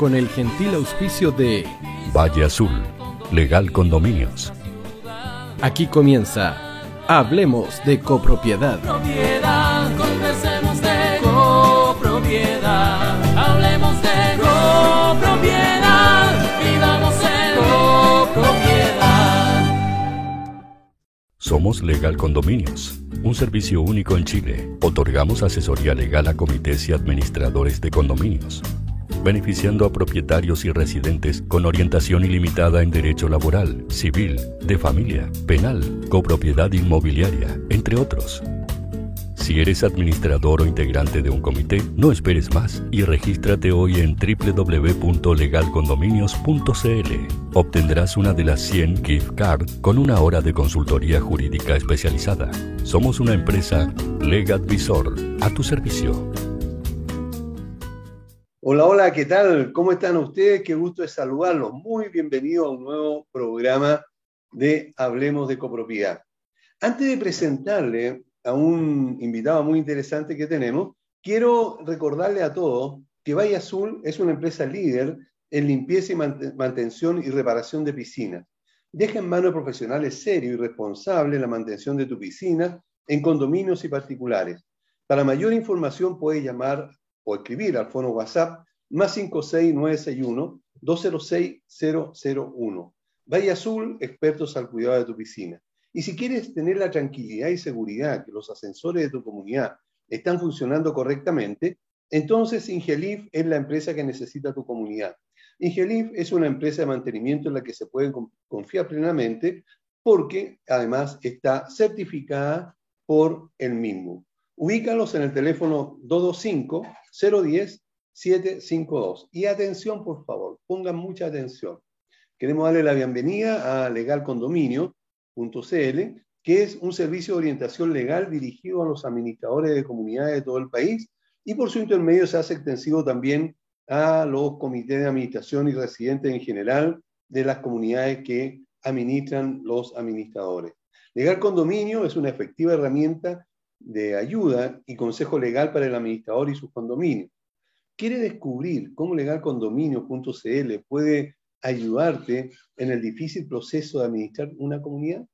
con el gentil auspicio de Valle Azul, Legal Condominios. Aquí comienza Hablemos de copropiedad. Propiedad, conversemos de copropiedad. Hablemos de copropiedad. Vivamos en copropiedad. Somos Legal Condominios, un servicio único en Chile. Otorgamos asesoría legal a comités y administradores de condominios, beneficiando a propietarios y residentes con orientación ilimitada en derecho laboral, civil, de familia, penal, copropiedad inmobiliaria, entre otros. Si eres administrador o integrante de un comité, no esperes más y regístrate hoy en www.legalcondominios.cl. Obtendrás una de las 100 gift cards con una hora de consultoría jurídica especializada. Somos una empresa Legadvisor, a tu servicio. Hola, hola, ¿qué tal? ¿Cómo están ustedes? Qué gusto es saludarlos. Muy bienvenido a un nuevo programa de Hablemos de Copropiedad. Antes de presentarle a un invitado muy interesante que tenemos, quiero recordarle a todos que Valle Azul es una empresa líder en limpieza y mant- mantención y reparación de piscinas. Deja en manos profesionales serios y responsables la mantención de tu piscina en condominios y particulares. Para mayor información puedes llamar o escribir al fono WhatsApp más 56961 206 001. Valle Azul, expertos al cuidado de tu piscina. Y si quieres tener la tranquilidad y seguridad que los ascensores de tu comunidad están funcionando correctamente, entonces Ingelif es la empresa que necesita tu comunidad. Ingelif es una empresa de mantenimiento en la que se puede con- confiar plenamente porque además está certificada por el mismo. Ubícalos en el teléfono 225-010-752. Y atención, por favor, pongan mucha atención. Queremos darle la bienvenida a legalcondominio.cl, que es un servicio de orientación legal dirigido a los administradores de comunidades de todo el país y por su intermedio se hace extensivo también a los comités de administración y residentes en general de las comunidades que administran los administradores. Legal Condominio es una efectiva herramienta de ayuda y consejo legal para el administrador y sus condominios. ¿Quiere descubrir cómo legalcondominio.cl puede ayudarte en el difícil proceso de administrar una comunidad?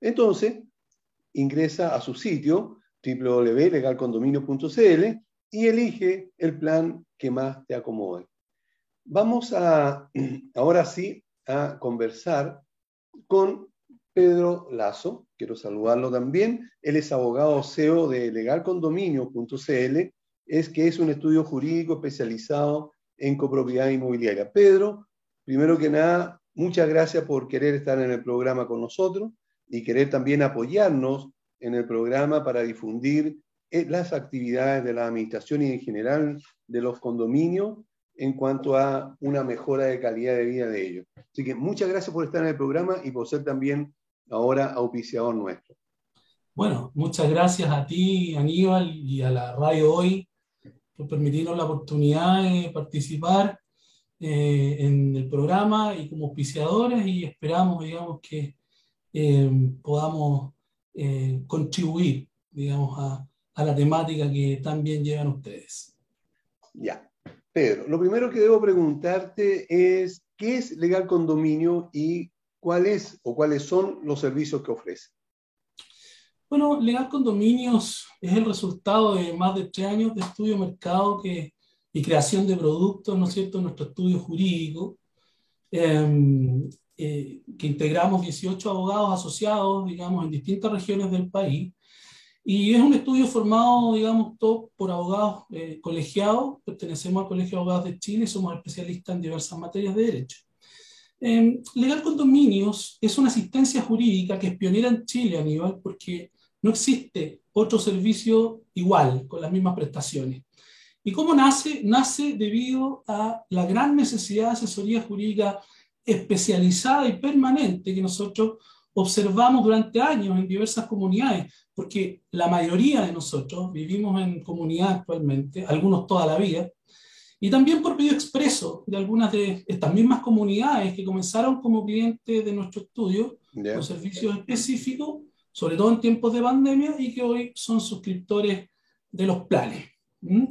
Entonces, ingresa a su sitio www.legalcondominio.cl y elige el plan que más te acomode. Vamos a, ahora sí, a conversar con Pedro Lazo. Quiero saludarlo también. Él es abogado CEO de legalcondominio.cl, es que es un estudio jurídico especializado en copropiedad inmobiliaria. Pedro, primero que nada, muchas gracias por querer estar en el programa con nosotros y querer también apoyarnos en el programa para difundir eh, las actividades de la administración y en general de los condominios en cuanto a una mejora de calidad de vida de ellos. Así que muchas gracias por estar en el programa y por ser también ahora auspiciador nuestro. Bueno, muchas gracias a ti, Aníbal, y a la radio hoy por permitirnos la oportunidad de participar eh, en el programa y como auspiciadores y esperamos, digamos, que eh, podamos eh, contribuir, digamos, a, a la temática que tan bien llevan ustedes. Ya. Pedro, lo primero que debo preguntarte es, ¿qué es Legal Condominio y cuál es o cuáles son los servicios que ofrece? Bueno, Legal Condominios es el resultado de más de tres años de estudio de mercado y creación de productos, ¿no es cierto?, nuestro estudio jurídico, eh, eh, que integramos 18 abogados asociados, digamos, en distintas regiones del país. Y es un estudio formado, digamos, todo por abogados eh, colegiados, pertenecemos al Colegio de Abogados de Chile y somos especialistas en diversas materias de derecho. Eh, Legal Condominios es una asistencia jurídica que es pionera en Chile, Aníbal, porque no existe otro servicio igual, con las mismas prestaciones. ¿Y cómo nace? Nace debido a la gran necesidad de asesoría jurídica especializada y permanente que nosotros observamos durante años en diversas comunidades, porque la mayoría de nosotros vivimos en comunidad actualmente, algunos toda la vida, y también por pedido expreso de algunas de estas mismas comunidades que comenzaron como clientes de nuestro estudio ¿Ya? con servicios específicos, sobre todo en tiempos de pandemia, y que hoy son suscriptores de los planes. ¿Mm?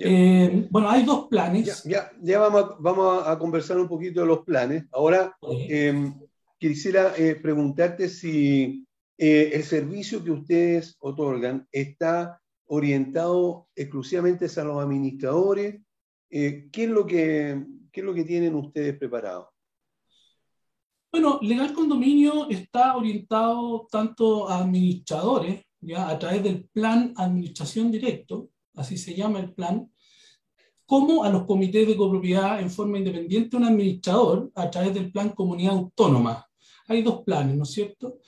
Eh, bueno, hay dos planes. Ya, ya, vamos, a, vamos a conversar un poquito de los planes. Ahora, eh, quisiera eh, preguntarte si el servicio que ustedes otorgan está orientado exclusivamente a los administradores. ¿Qué, es lo que, ¿Qué es lo que tienen ustedes preparado? Bueno, Legal Condominio está orientado tanto a administradores, ya a través del plan Administración Directo, así se llama el plan, como a los comités de copropiedad en forma independiente un administrador a través del plan Comunidad Autónoma. Hay dos planes, ¿no es cierto?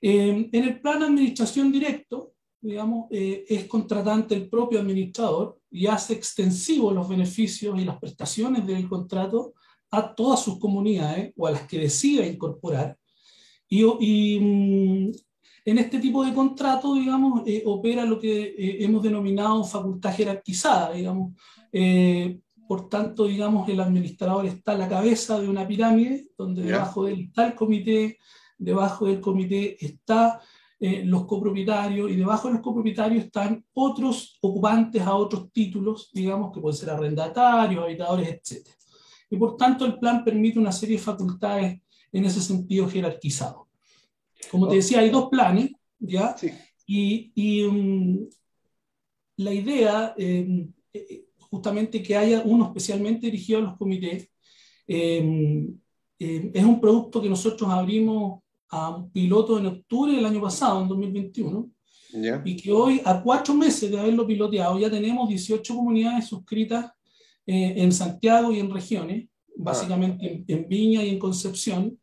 Eh, en el plan Administración Directo, digamos, eh, es contratante el propio administrador y hace extensivos los beneficios y las prestaciones del contrato a todas sus comunidades o a las que decida incorporar. Y, y mm, en este tipo de contrato, digamos, eh, opera lo que eh, hemos denominado facultad jerarquizada, digamos. Eh, por tanto, digamos, el administrador está a la cabeza de una pirámide, donde debajo de él está el comité, debajo del comité está los copropietarios y debajo de los copropietarios están otros ocupantes a otros títulos, digamos, que pueden ser arrendatarios, habitadores, etc. Y por tanto, el plan permite una serie de facultades en ese sentido jerarquizado. Como te decía, hay dos planes, ¿ya? Y, y um, la idea, em, eh, justamente que haya uno especialmente dirigido a los comités, em, em, es un producto que nosotros abrimos a un piloto en octubre del año pasado, en 2021, y que hoy, a cuatro meses de haberlo piloteado, ya tenemos 18 comunidades suscritas eh, en Santiago y en regiones, ah. básicamente en, Viña y en Concepción,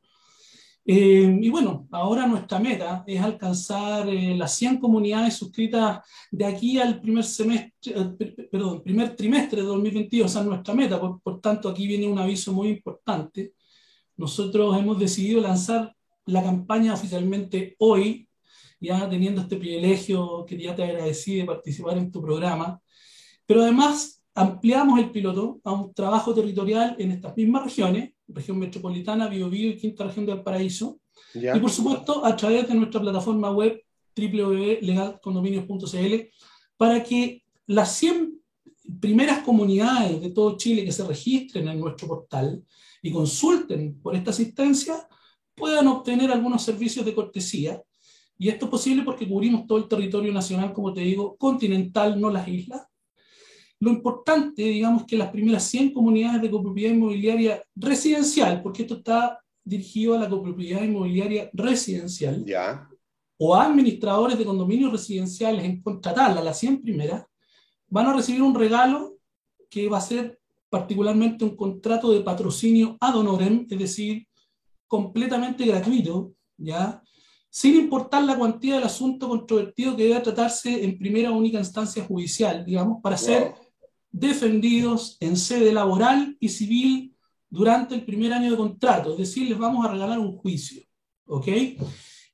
eh, y bueno, ahora nuestra meta es alcanzar eh, las 100 comunidades suscritas de aquí al primer semestre, eh, perdón, primer trimestre de 2022, esa es nuestra meta, por, por, tanto aquí viene un aviso muy importante. Nosotros hemos decidido lanzar la campaña oficialmente hoy, ya teniendo este privilegio que ya te agradecí de participar en tu programa, pero además ampliamos el piloto a un trabajo territorial en estas mismas regiones región metropolitana, Biobío y quinta región del Paraíso. Y por supuesto, a través de nuestra plataforma web www.legalcondominios.cl para que las 100 primeras comunidades de todo Chile que se registren en nuestro portal y consulten por esta asistencia puedan obtener algunos servicios de cortesía. Y esto es posible porque cubrimos todo el territorio nacional, como te digo, continental, no las islas. Lo importante, digamos, que las primeras 100 comunidades de copropiedad inmobiliaria residencial, porque esto está dirigido a la copropiedad inmobiliaria residencial, ya. o a administradores de condominios residenciales en contratarla, las 100 primeras, van a recibir un regalo que va a ser particularmente un contrato de patrocinio ad honorem, es decir, completamente gratuito, ¿ya? sin importar la cuantía del asunto controvertido que deba tratarse en primera o única instancia judicial, digamos, para ser defendidos en sede laboral y civil durante el primer año de contrato, es decir, les vamos a regalar un juicio, ¿ok?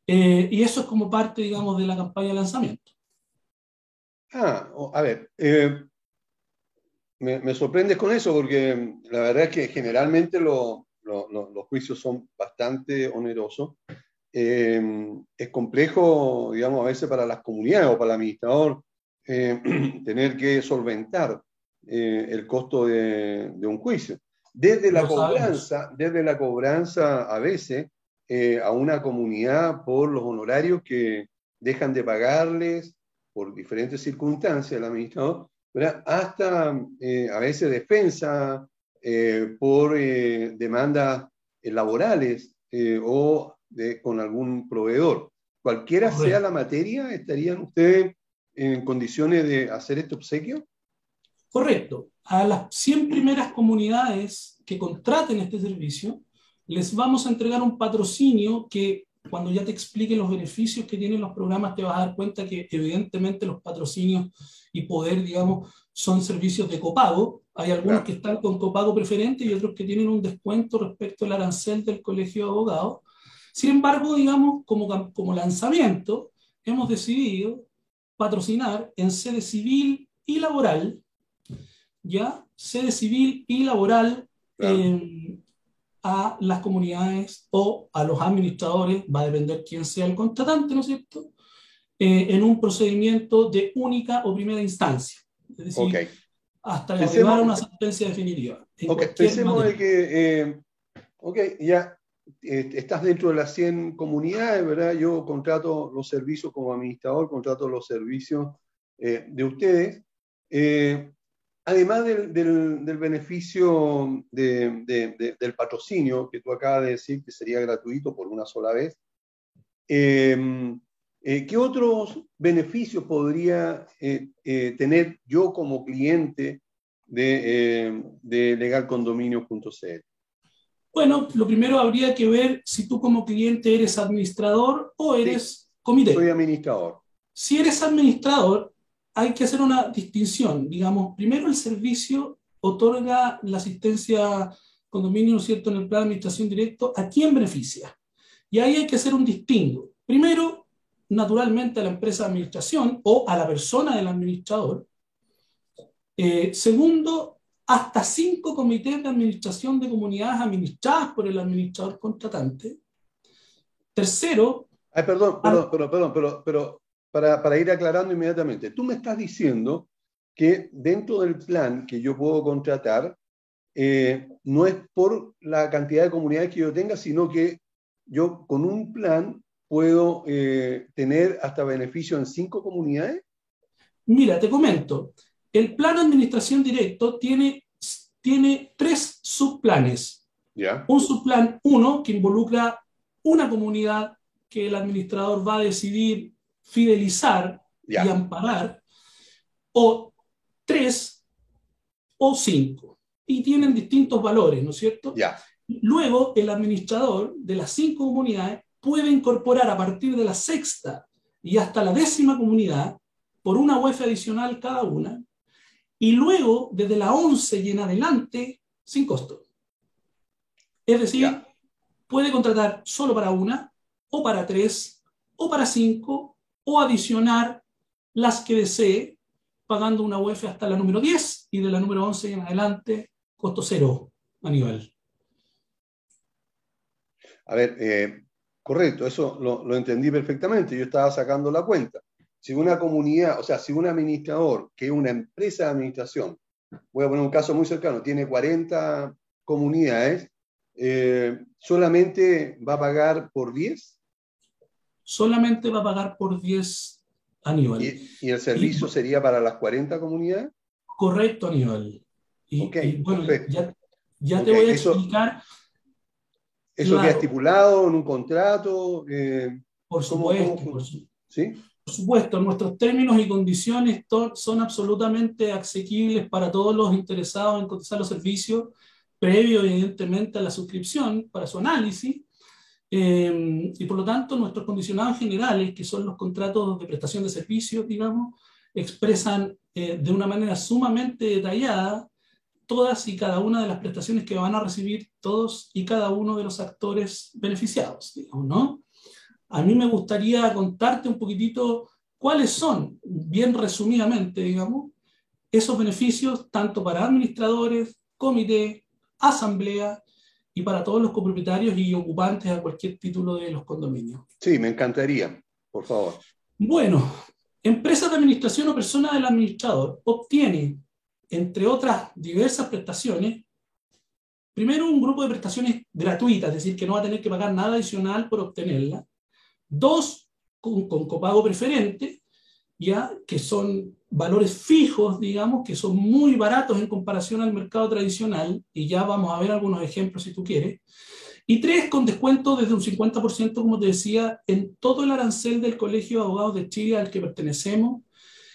Eh, y eso es como parte, digamos, de la campaña de lanzamiento. Ah, a ver, eh, me, me, sorprendes con eso porque la verdad es que generalmente los juicios son bastante onerosos. Eh, es complejo, digamos, a veces para las comunidades o para el administrador tener que solventar eh, el costo de, un juicio. Desde la, cobranza, desde la cobranza, a veces, eh, a una comunidad por los honorarios que dejan de pagarles por diferentes circunstancias el administrador, hasta eh, a veces defensa por demandas laborales o con algún proveedor. Cualquiera sea la materia, ¿estarían ustedes en condiciones de hacer este obsequio? Correcto. A las 100 primeras comunidades que contraten este servicio, les vamos a entregar un patrocinio que cuando ya te explique los beneficios que tienen los programas, te vas a dar cuenta que evidentemente los patrocinios y poder, digamos, son servicios de copago. Hay algunos que están con copago preferente y otros que tienen un descuento respecto al arancel del Colegio de Abogados. Sin embargo, digamos, como, como lanzamiento, hemos decidido patrocinar en sede civil y laboral ya sede civil y laboral em, a las comunidades o a los administradores, va a depender quién sea el contratante, ¿no es cierto? Eh, en un procedimiento de única o primera instancia. Es decir, hasta a una sentencia definitiva. en Ok, cualquier pensemos de que, eh, ok, ya eh, estás dentro de las 100 comunidades, ¿verdad? Yo contrato los servicios como administrador, contrato los servicios eh, de ustedes. Eh, además del, del- del beneficio de- de- de- del patrocinio que tú acabas de decir que sería gratuito por una sola vez, eh, ¿qué otros beneficios podría eh, eh, tener yo como cliente de, eh, de legalcondominio.cl? Bueno, lo primero habría que ver si tú como cliente eres administrador o eres comité. Soy administrador. Si eres administrador, hay que hacer una distinción. Digamos, primero el servicio otorga la asistencia condominio, ¿no es cierto?, en el plan de administración directo, ¿a quién beneficia? Y ahí hay que hacer un distingo. Primero, naturalmente a la empresa de administración o a la persona del administrador. Eh, segundo, hasta cinco comités de administración de comunidades administradas por el administrador contratante. Tercero, Ay, perdón, perdón, perdón, perdón, pero, pero para, para ir aclarando inmediatamente, tú me estás diciendo que dentro del plan que yo puedo contratar, eh, no es por la cantidad de comunidades que yo tenga, sino que yo con un plan puedo eh, tener hasta beneficio en cinco comunidades. Mira, te comento. El plan de administración directo tiene, tiene tres subplanes. Ya. Un subplan 1 que involucra una comunidad que el administrador va a decidir fidelizar y amparar, o tres o cinco. Y tienen distintos valores, ¿no es cierto? Ya. Luego, el administrador de las cinco comunidades puede incorporar a partir de la sexta y hasta la décima comunidad, por una UEF adicional cada una, y luego, desde la 11 y en adelante, sin costo. Es decir, Ya. puede contratar solo para una, o para tres, o para cinco, o adicionar las que desee, pagando una UEF hasta la número 10 y de la número 11 y en adelante, costo cero a nivel. A ver, eh, correcto, eso lo, lo entendí perfectamente. Yo estaba sacando la cuenta. Si una comunidad, o sea, si un administrador, que es una empresa de administración, voy a poner un caso muy cercano, tiene 40 comunidades, eh, solamente va a pagar por 10 Solamente va a pagar por 10 Aníbal. y, y el servicio sería para las 40 comunidades. Correcto, Aníbal. Y, Ok, y bueno, perfecto. ya, ya te voy a explicar, ¿Eso Claro. queda estipulado en un contrato? Eh, por ¿cómo- supuesto, cómo- por su- ¿Sí? Por supuesto, nuestros términos y condiciones son absolutamente asequibles para todos los interesados en cotizar los servicios, previo evidentemente a la suscripción para su análisis. Eh, y por lo tanto, nuestros condicionados generales, que son los contratos de prestación de servicios, digamos, expresan eh, de una manera sumamente detallada todas y cada una de las prestaciones que van a recibir todos y cada uno de los actores beneficiados, digamos, ¿no? A mí me gustaría contarte un poquitito cuáles son, bien resumidamente, digamos, esos beneficios tanto para administradores, comité, asamblea y para todos los copropietarios y ocupantes a cualquier título de los condominios. Sí, me encantaría, por favor. Bueno, empresas de administración o persona del administrador obtiene, entre otras diversas prestaciones, primero un grupo de prestaciones gratuitas, es decir, que no va a tener que pagar nada adicional por obtenerla. Dos, con, copago preferente, ya que son valores fijos, digamos, que son muy baratos en comparación al mercado tradicional, y ya vamos a ver algunos ejemplos si tú quieres. Y tres, con descuento desde un 50%, como te decía, en todo el arancel del Colegio de Abogados de Chile al que pertenecemos,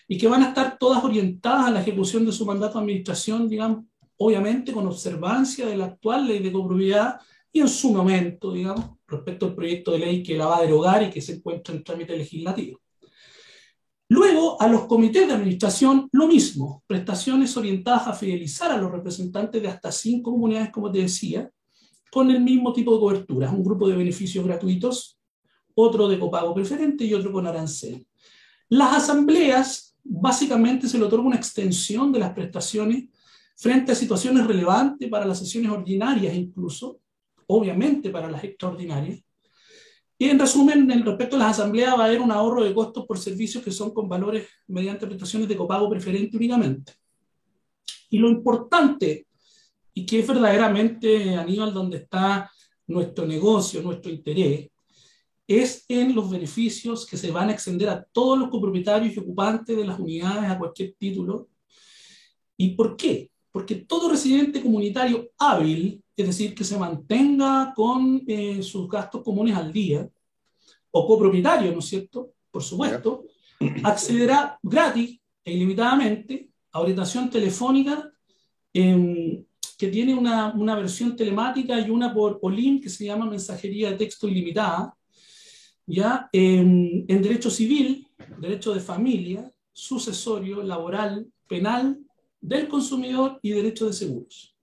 y que van a estar todas orientadas a la ejecución de su mandato de administración, digamos, obviamente con observancia de la actual ley de copropiedad y en su momento, digamos, respecto al proyecto de ley que la va a derogar y que se encuentra en trámite legislativo. Luego, a los comités de administración, lo mismo, prestaciones orientadas a fidelizar a los representantes de hasta cinco comunidades, como te decía, con el mismo tipo de coberturas, un grupo de beneficios gratuitos, otro de copago preferente y otro con arancel. Las asambleas, básicamente se le otorga una extensión de las prestaciones frente a situaciones relevantes para las sesiones ordinarias incluso, obviamente para las extraordinarias. Y en resumen, en respecto a las asambleas va a haber un ahorro de costos por servicios que son con valores mediante prestaciones de copago preferente únicamente. Y lo importante, y que es verdaderamente, Aníbal, donde está nuestro negocio, nuestro interés, es en los beneficios que se van a extender a todos los copropietarios y ocupantes de las unidades a cualquier título. ¿Y por qué? Porque todo residente comunitario hábil, es decir, que se mantenga con eh, sus gastos comunes al día, o copropietario, ¿no es cierto? Por supuesto, accederá gratis e ilimitadamente a orientación telefónica eh, que tiene una, una, versión telemática y una por OLIN que se llama mensajería de texto ilimitada, ya en, derecho civil, derecho de familia, sucesorio, laboral, penal, del consumidor y derecho de seguros.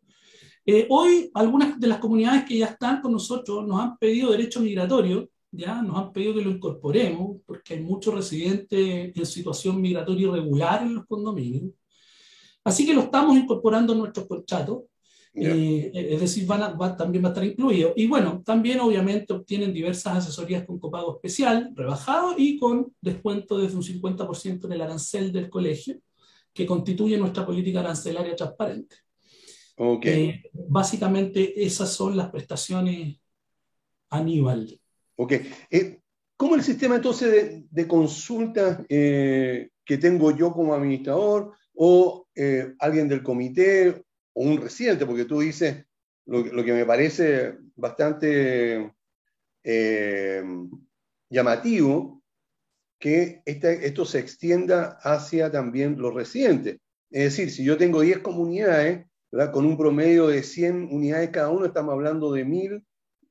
Eh, hoy algunas de las comunidades que ya están con nosotros nos han pedido derecho migratorio, ya nos han pedido que lo incorporemos, porque hay muchos residentes en situación migratoria irregular en los condominios. Así que lo estamos incorporando en nuestros contratos. Eh, es decir, van a, va, también va a estar incluido. Y bueno, también obviamente obtienen diversas asesorías con copago especial, rebajado y con descuento desde un 50% en el arancel del colegio, que constituye nuestra política arancelaria transparente. Okay. Eh, básicamente esas son las prestaciones Aníbal. Ok. Eh, ¿Cómo el sistema entonces de, de consulta eh, que tengo yo como administrador o alguien del comité o un residente? Porque tú dices lo, que me parece bastante eh, llamativo, que esta, esto se extienda hacia también los residentes. Es decir, si yo tengo 10 comunidades, con un promedio de 100 unidades cada uno, estamos hablando de 1000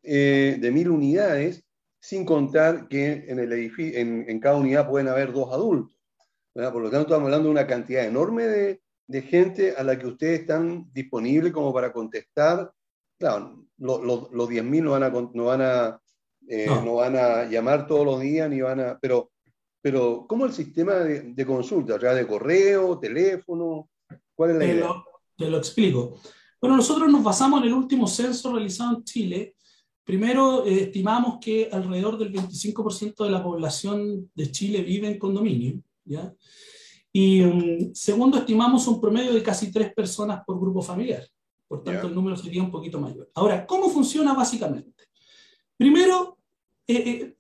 eh, de mil unidades, sin contar que en, el edificio, en, cada unidad pueden haber dos adultos. Por lo tanto, estamos hablando de una cantidad enorme de, de gente a la que ustedes están disponibles como para contestar. Claro, los lo, lo 10.000 no van a, no van a, eh, no. no. van a llamar todos los días, ni van a... Pero, pero ¿cómo el sistema de, de consulta? ¿A través de correo, teléfono? ¿Cuál es la te idea? Lo, te lo explico. Bueno, nosotros nos basamos en el último censo realizado en Chile, Primero, eh, estimamos que alrededor del 25% de la población de Chile vive en condominio. ¿ya? Y um, segundo, estimamos un promedio de casi tres personas por grupo familiar. Por tanto, yeah. el número sería un poquito mayor. Ahora, ¿cómo funciona básicamente? Primero, eh, eh,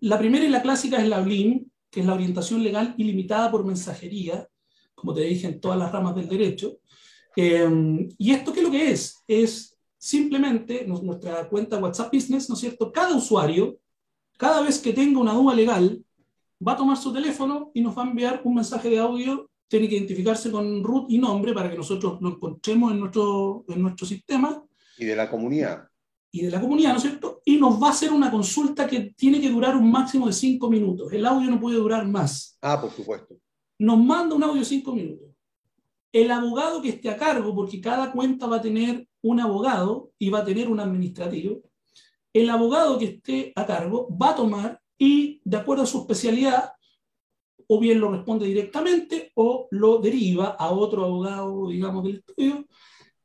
la primera y la clásica es la OLIN, que es la orientación legal ilimitada por mensajería, como te dije, en todas las ramas del derecho. ¿Y esto qué es lo que es? Es simplemente nuestra cuenta WhatsApp Business, ¿no es cierto? Cada usuario, cada vez que tenga una duda legal, va a tomar su teléfono y nos va a enviar un mensaje de audio, tiene que identificarse con root y nombre para que nosotros lo encontremos en nuestro, en nuestro sistema. Y de la comunidad. Y de la comunidad, ¿no es cierto? Y nos va a hacer una consulta que tiene que durar un máximo de cinco minutos. El audio no puede durar más. Ah, por supuesto. Nos manda un audio de cinco minutos. El abogado que esté a cargo, porque cada cuenta va a tener un abogado y va a tener un administrativo, el abogado que esté a cargo va a tomar y, de acuerdo a su especialidad, o bien lo responde directamente o lo deriva a otro abogado, digamos, del estudio,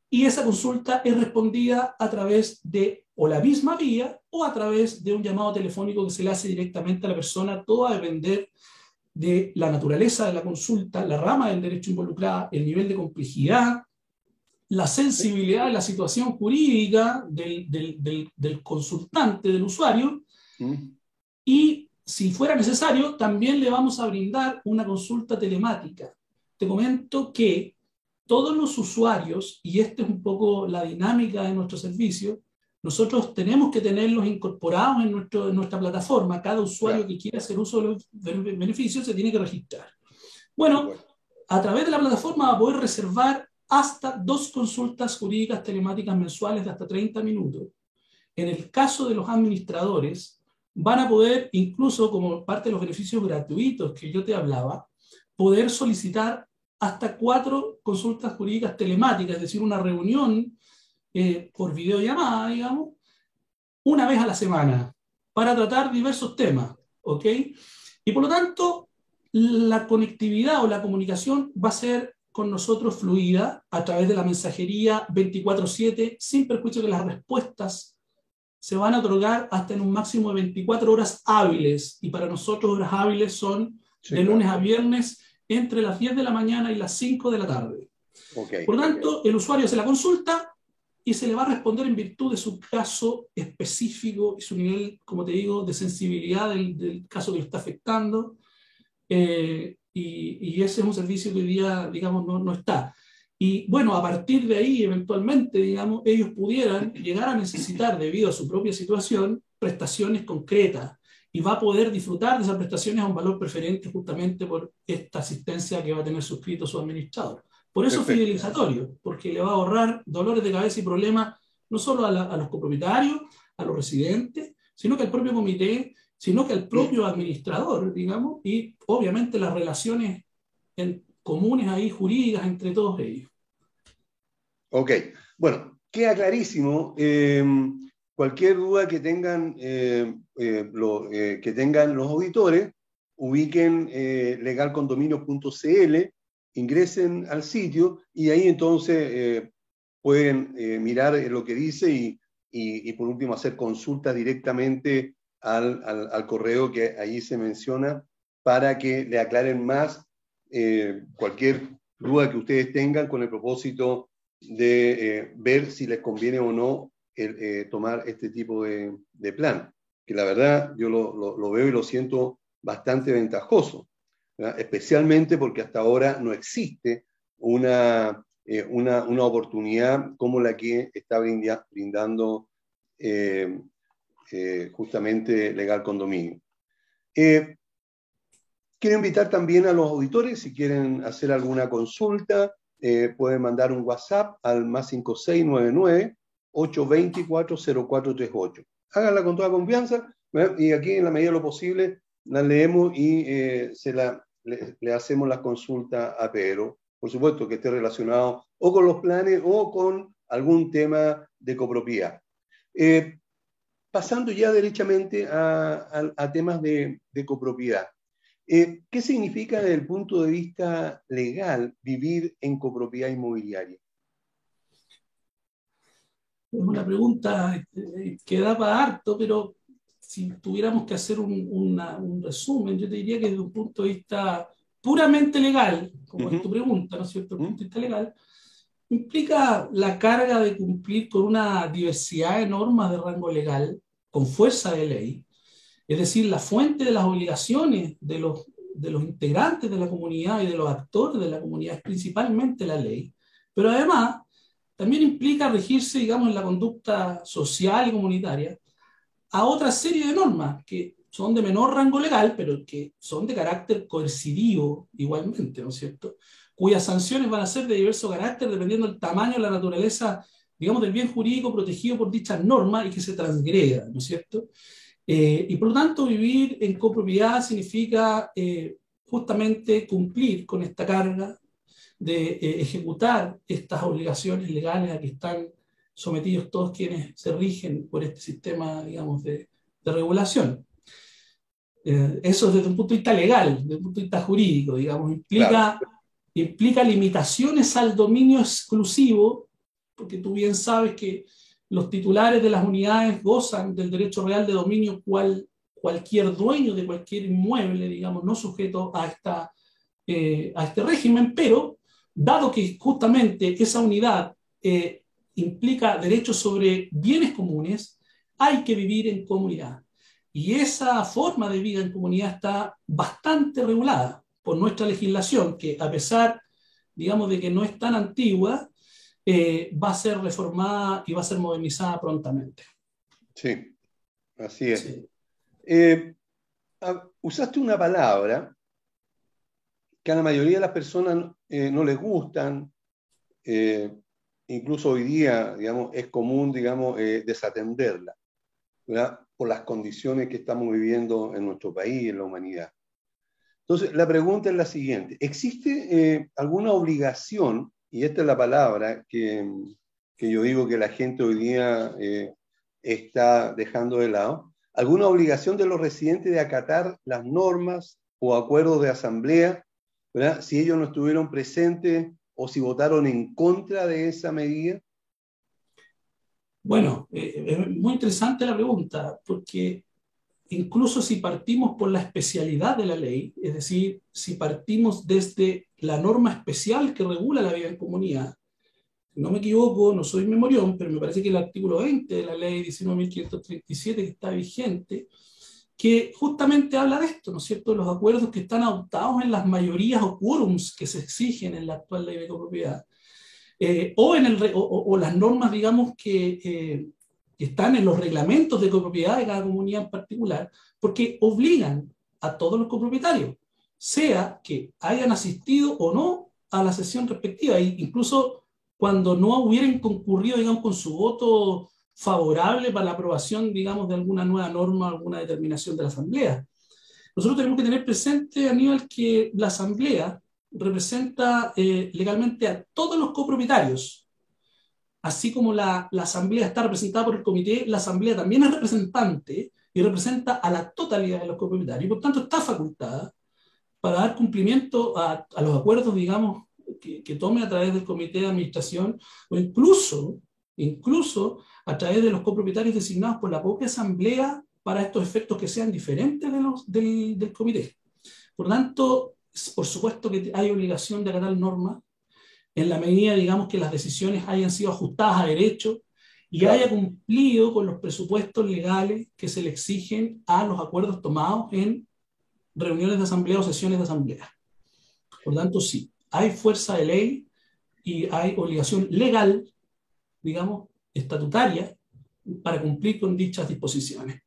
y esa consulta es respondida a través de o la misma vía o a través de un llamado telefónico que se le hace directamente a la persona, todo a depender de la naturaleza de la consulta, la rama del derecho involucrada, el nivel de complejidad, la sensibilidad de la situación jurídica del, del, del, consultante, del usuario, mm. Y si fuera necesario, también le vamos a brindar una consulta telemática. Te comento que todos los usuarios, y esta es un poco la dinámica de nuestro servicio, nosotros tenemos que tenerlos incorporados en, nuestro, en nuestra plataforma. Cada usuario claro. que quiera hacer uso de los beneficios se tiene que registrar. Bueno, a través de la plataforma va a poder reservar hasta dos consultas jurídicas telemáticas mensuales de hasta 30 minutos. En el caso de los administradores, van a poder, incluso como parte de los beneficios gratuitos que yo te hablaba, poder solicitar hasta cuatro consultas jurídicas telemáticas, es decir, una reunión eh, por videollamada, digamos, una vez a la semana, para tratar diversos temas, ¿ok? Y por lo tanto, la conectividad o la comunicación va a ser con nosotros fluida a través de la mensajería 24/7, sin perjuicio que las respuestas se van a otorgar hasta en un máximo de 24 horas hábiles. Y para nosotros horas hábiles son sí, de lunes claro. a viernes entre las 10 de la mañana y las 5 de la tarde. Okay. Por lo tanto, el usuario hace la consulta y se le va a responder en virtud de su caso específico y su nivel, como te digo, de sensibilidad del, del caso que le está afectando. Eh, y, y, ese es un servicio que hoy día, digamos, no, no está. Y bueno, a partir de ahí, eventualmente, digamos, ellos pudieran llegar a necesitar, debido a su propia situación, prestaciones concretas y va a poder disfrutar de esas prestaciones a un valor preferente justamente por esta asistencia que va a tener suscrito su administrador. Por eso Perfecto. es fidelizatorio, porque le va a ahorrar dolores de cabeza y problemas no solo a, la, a, los copropietarios, a los residentes, sino que al propio comité, sino que al propio administrador, digamos, y obviamente las relaciones en, comunes ahí jurídicas entre todos ellos. Ok, bueno, queda clarísimo. Eh, cualquier duda que tengan, eh, eh, eh, que tengan los auditores, ubiquen legalcondominio.cl, ingresen al sitio y ahí entonces pueden mirar lo que dice y, y, y, por último hacer consultas directamente al, al, al, correo que ahí se menciona para que le aclaren más cualquier duda que ustedes tengan con el propósito de ver si les conviene o no eh, tomar este tipo de, plan, que la verdad yo lo, veo y lo siento bastante ventajoso, especialmente porque hasta ahora no existe una, eh, una, una, oportunidad como la que está brinda, brindando eh, eh, justamente Legal Condominio. Quiero invitar también a los auditores, si quieren hacer alguna consulta, pueden mandar un WhatsApp al más 5699 824-0438. Háganla con toda confianza y aquí en la medida de lo posible la leemos y eh, se la, le, hacemos la consulta a Pedro. Por supuesto que esté relacionado o con los planes o con algún tema de copropiedad. Eh, pasando ya derechamente a, temas de copropiedad. Eh, ¿Qué significa desde el punto de vista legal vivir en copropiedad inmobiliaria? es una pregunta este, que da para harto, pero si tuviéramos que hacer un, una, un, resumen, yo te diría que desde un punto de vista puramente legal, como uh -huh. es tu pregunta, ¿no es cierto? Desde un punto de vista legal, implica la carga de cumplir con una diversidad de normas de rango legal, con fuerza de ley, es decir, la fuente de las obligaciones de los, integrantes de la comunidad y de los actores de la comunidad es principalmente la ley, pero además también implica regirse, digamos, en la conducta social y comunitaria a otra serie de normas que son de menor rango legal, pero que son de carácter coercitivo igualmente, ¿no es cierto? Cuyas sanciones van a ser de diverso carácter dependiendo del tamaño y la naturaleza, digamos, del bien jurídico protegido por dichas normas y que se transgreda, ¿no es cierto? Eh, y por lo tanto, vivir en copropiedad significa eh, justamente cumplir con esta carga de eh, ejecutar estas obligaciones legales a que están sometidos todos quienes se rigen por este sistema, digamos, de, de regulación. Eh, eso desde un punto de vista legal, desde un punto de vista jurídico, digamos, implica, claro. implica limitaciones al dominio exclusivo, porque tú bien sabes que los titulares de las unidades gozan del derecho real de dominio cual cualquier dueño de cualquier inmueble, digamos, no sujeto a, esta, eh, a este régimen, pero dado que justamente esa unidad eh, implica derechos sobre bienes comunes, hay que vivir en comunidad. Y esa forma de vida en comunidad está bastante regulada por nuestra legislación, que a pesar, digamos, de que no es tan antigua, eh, va a ser reformada y va a ser modernizada prontamente. Sí, así es. Sí. Eh, usaste una palabra que a la mayoría de las personas eh, no les gustan, eh, incluso hoy día, digamos, es común, digamos, eh, desatenderla, ¿verdad? Por las condiciones que estamos viviendo en nuestro país, en la humanidad. Entonces, la pregunta es la siguiente, ¿existe eh, alguna obligación, y esta es la palabra que, que yo digo que la gente hoy día eh, está dejando de lado, alguna obligación de los residentes de acatar las normas o acuerdos de asamblea si ellos no estuvieron presentes o si votaron en contra de esa medida? Bueno, eh, es muy interesante la pregunta, porque incluso si partimos por la especialidad de la ley, es decir, si partimos desde la norma especial que regula la vida en comunidad. No me equivoco, no soy memorión, pero me parece que el artículo 20 de la ley 19.537 que está vigente, que justamente habla de esto, ¿no es cierto?, los acuerdos que están adoptados en las mayorías o quórums que se exigen en la actual ley de copropiedad, eh, o, en el, o, las normas, digamos, que, eh, que están en los reglamentos de copropiedad de cada comunidad en particular, porque obligan a todos los copropietarios, sea que hayan asistido o no a la sesión respectiva, e incluso cuando no hubieran concurrido, digamos, con su voto favorable para la aprobación, digamos, de alguna nueva norma, alguna determinación de la Asamblea. Nosotros tenemos que tener presente, Aníbal, que la Asamblea representa eh, legalmente a todos los copropietarios. Así como la, la Asamblea está representada por el comité, la Asamblea también es representante y representa a la totalidad de los copropietarios. Por tanto, está facultada para dar cumplimiento a, a los acuerdos, digamos, que, que, tome a través del comité de administración o incluso, incluso a través de los copropietarios designados por la propia asamblea para estos efectos que sean diferentes de los, del, del comité. Por tanto, por supuesto que hay obligación de acatar normas en la medida, digamos, que las decisiones hayan sido ajustadas a derecho y haya cumplido con los presupuestos legales que se le exigen a los acuerdos tomados en reuniones de asamblea o sesiones de asamblea. Por tanto, sí, hay fuerza de ley y hay obligación legal, digamos, estatutaria, para cumplir con dichas disposiciones.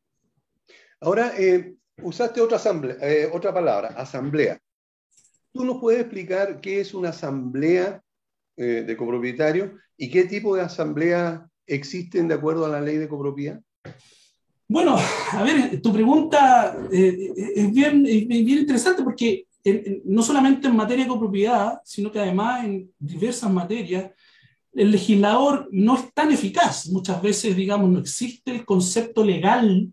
Ahora, eh, usaste otra, eh, palabra, asamblea. ¿Tú nos puedes explicar qué es una asamblea eh, de copropietarios y qué tipo de asamblea existen de acuerdo a la ley de copropiedad? Bueno, a ver, tu pregunta eh, es, bien, bien, interesante porque no solamente en materia de copropiedad, sino que además en diversas materias, el legislador no es tan eficaz. Muchas veces, digamos, no existe el concepto legal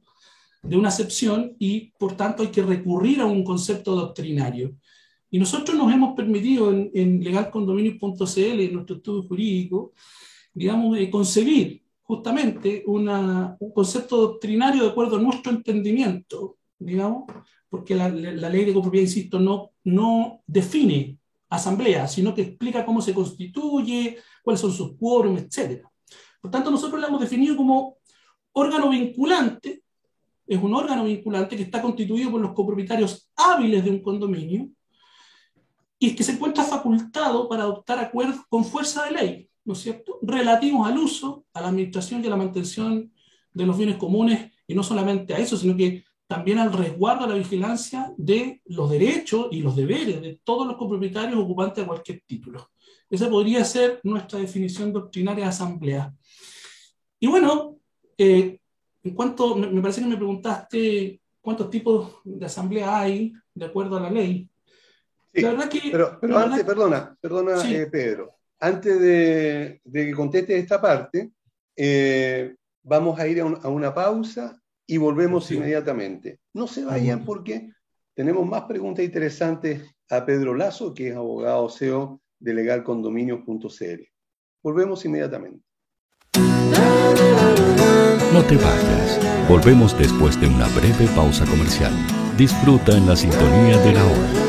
de una acepción y, por tanto, hay que recurrir a un concepto doctrinario. Y nosotros nos hemos permitido en, en legalcondominio.cl, en nuestro estudio jurídico, digamos, eh, concebir justamente un concepto doctrinario de acuerdo a nuestro entendimiento, digamos, porque la, la, ley de copropiedad, insisto, no, no define asamblea, sino que explica cómo se constituye, cuáles son sus quórum, etc. Por tanto, nosotros la hemos definido como órgano vinculante, es un órgano vinculante que está constituido por los copropietarios hábiles de un condominio y que se encuentra facultado para adoptar acuerdos con fuerza de ley, ¿no es cierto?, relativos al uso, a la administración y a la mantención de los bienes comunes, y no solamente a eso, sino que también al resguardo, a la vigilancia de los derechos y los deberes de todos los copropietarios ocupantes de cualquier título. Esa podría ser nuestra definición doctrinaria de asamblea. Y bueno, eh, en cuanto, me, me, parece que me preguntaste cuántos tipos de asamblea hay de acuerdo a la ley. Sí, la verdad que, pero, pero antes, perdona, perdona sí. eh, Pedro, antes de, de, que conteste esta parte, eh, vamos a ir a, un, a, una pausa y volvemos sí. inmediatamente. No se vayan porque tenemos más preguntas interesantes a Pedro Lazo, que es abogado CEO de legalcondominios.cl. Volvemos inmediatamente. No te vayas. Volvemos después de una breve pausa comercial. Disfruta en la sintonía de la hora.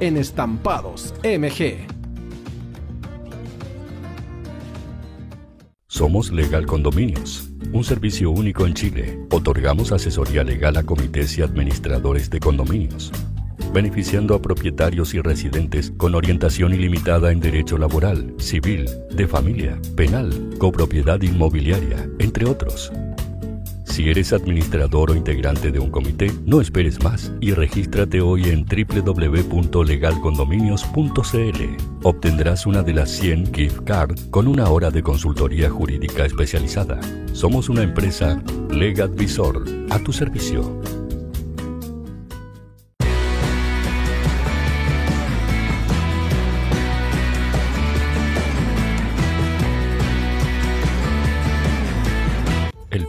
en Estampados MG. Somos Legal Condominios, un servicio único en Chile. Otorgamos asesoría legal a comités y administradores de condominios, beneficiando a propietarios y residentes con orientación ilimitada en derecho laboral, civil, de familia, penal, copropiedad inmobiliaria, entre otros. Si eres administrador o integrante de un comité, no esperes más y regístrate hoy en www.legalcondominios.cl. Obtendrás una de las 100 gift card con una hora de consultoría jurídica especializada. Somos una empresa Legadvisor a tu servicio.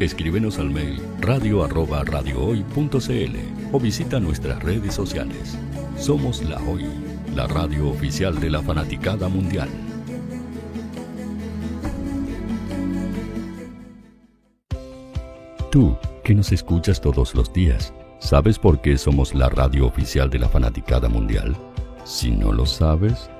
Escríbenos al mail radio o visita nuestras redes sociales. Somos La Hoy, la radio oficial de la fanaticada mundial. Tú, que nos escuchas todos los días, ¿sabes por qué somos la radio oficial de la fanaticada mundial? Si no lo sabes,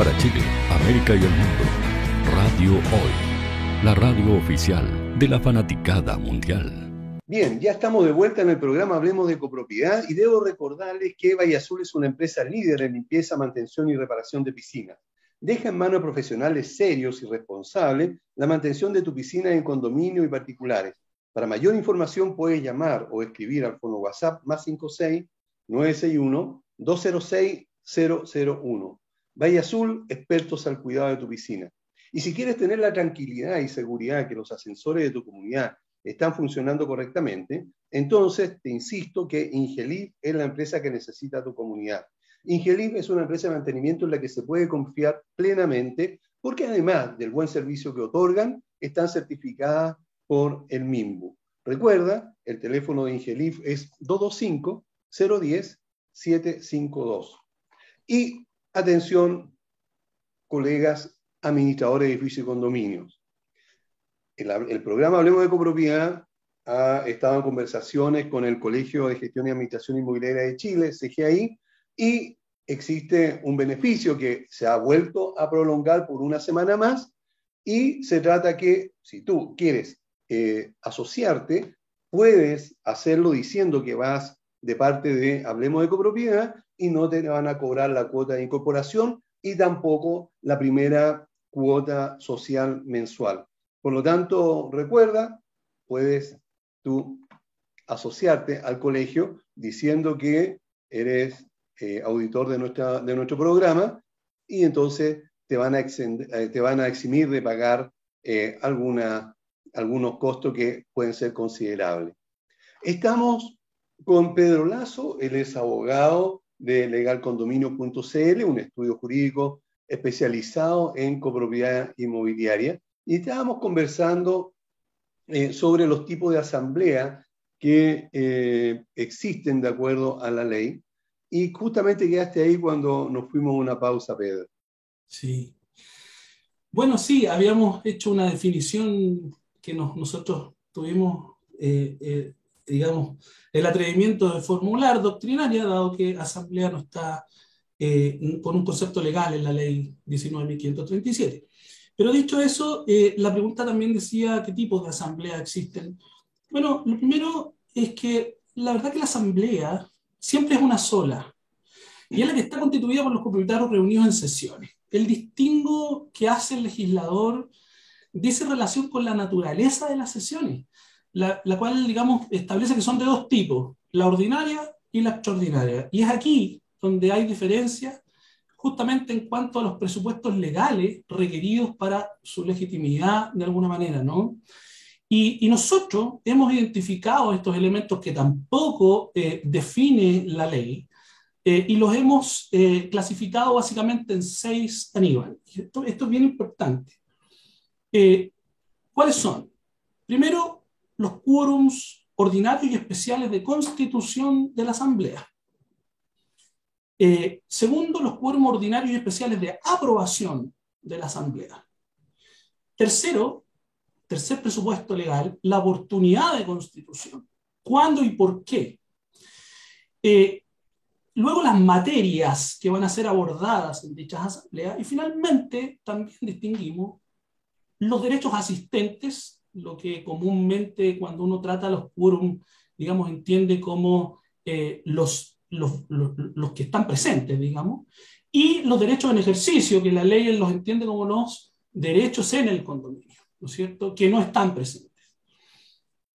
para Chile, América y el mundo. Radio Hoy, la radio oficial de la fanaticada mundial. Bien, ya estamos de vuelta en el programa Hablemos de Copropiedad y debo recordarles que Valle Azul es una empresa líder en limpieza, mantención y reparación de piscinas. Deja en manos de profesionales serios y responsables la mantención de tu piscina en condominio y particulares. Para mayor información puedes llamar o escribir al fono WhatsApp más 56 961 206 001. Valle Azul, expertos al cuidado de tu piscina. Y si quieres tener la tranquilidad y seguridad que los ascensores de tu comunidad están funcionando correctamente, entonces te insisto que Ingelif es la empresa que necesita tu comunidad. Ingelif es una empresa de mantenimiento en la que se puede confiar plenamente porque además del buen servicio que otorgan, están certificadas por el MIMBU. Recuerda, el teléfono de Ingelif es 225-010-752. Y atención, colegas administradores de edificios y condominios. El, programa Hablemos de Copropiedad ha estado en conversaciones con el Colegio de Gestión y Administración Inmobiliaria de Chile, CGI, y existe un beneficio que se ha vuelto a prolongar por una semana más, y se trata que si tú quieres eh, asociarte, puedes hacerlo diciendo que vas de parte de Hablemos de Copropiedad y no te van a cobrar la cuota de incorporación y tampoco la primera cuota social mensual. Por lo tanto, recuerda, puedes tú asociarte al colegio diciendo que eres eh, auditor de, nuestra, de nuestro programa y entonces te van a, eh, te van a eximir de pagar eh, alguna, algunos costos que pueden ser considerables. Estamos con Pedro Lazo, él es abogado de legalcondominio.cl, un estudio jurídico especializado en copropiedad inmobiliaria, y estábamos conversando eh, sobre los tipos de asamblea que eh, existen de acuerdo a la ley, y justamente quedaste ahí cuando nos fuimos a una pausa, Pedro. Sí. Bueno, sí, habíamos hecho una definición que nosotros tuvimos, eh, digamos, el atrevimiento de formular doctrinaria, dado que asamblea no está eh, con un concepto legal en la ley 19.537. Pero dicho eso, eh, la pregunta también decía qué tipos de asamblea existen. Bueno, lo primero es que la verdad que la asamblea siempre es una sola, y es la que está constituida por los propietarios reunidos en sesiones. El distingo que hace el legislador dice relación con la naturaleza de las sesiones la, cual, digamos, establece que son de dos tipos, la ordinaria y la extraordinaria. Y es aquí donde hay diferencia justamente en cuanto a los presupuestos legales requeridos para su legitimidad de alguna manera, ¿no? Y, nosotros hemos identificado estos elementos que tampoco eh, define la ley eh, y los hemos eh, clasificado básicamente en seis aníbales. Esto, esto es bien importante. ¿Cuáles son? Primero, los quórums ordinarios y especiales de constitución de la Asamblea. Eh, segundo, los quórums ordinarios y especiales de aprobación de la Asamblea. Tercero, tercer presupuesto legal, la oportunidad de constitución. ¿Cuándo y por qué? Eh, luego las materias que van a ser abordadas en dichas asambleas y finalmente también distinguimos los derechos asistentes lo que comúnmente cuando uno trata los quórum, digamos, entiende como eh, los, los, los, que están presentes, digamos, y los derechos en ejercicio, que la ley los entiende como los derechos en el condominio, ¿no es cierto?, que no están presentes.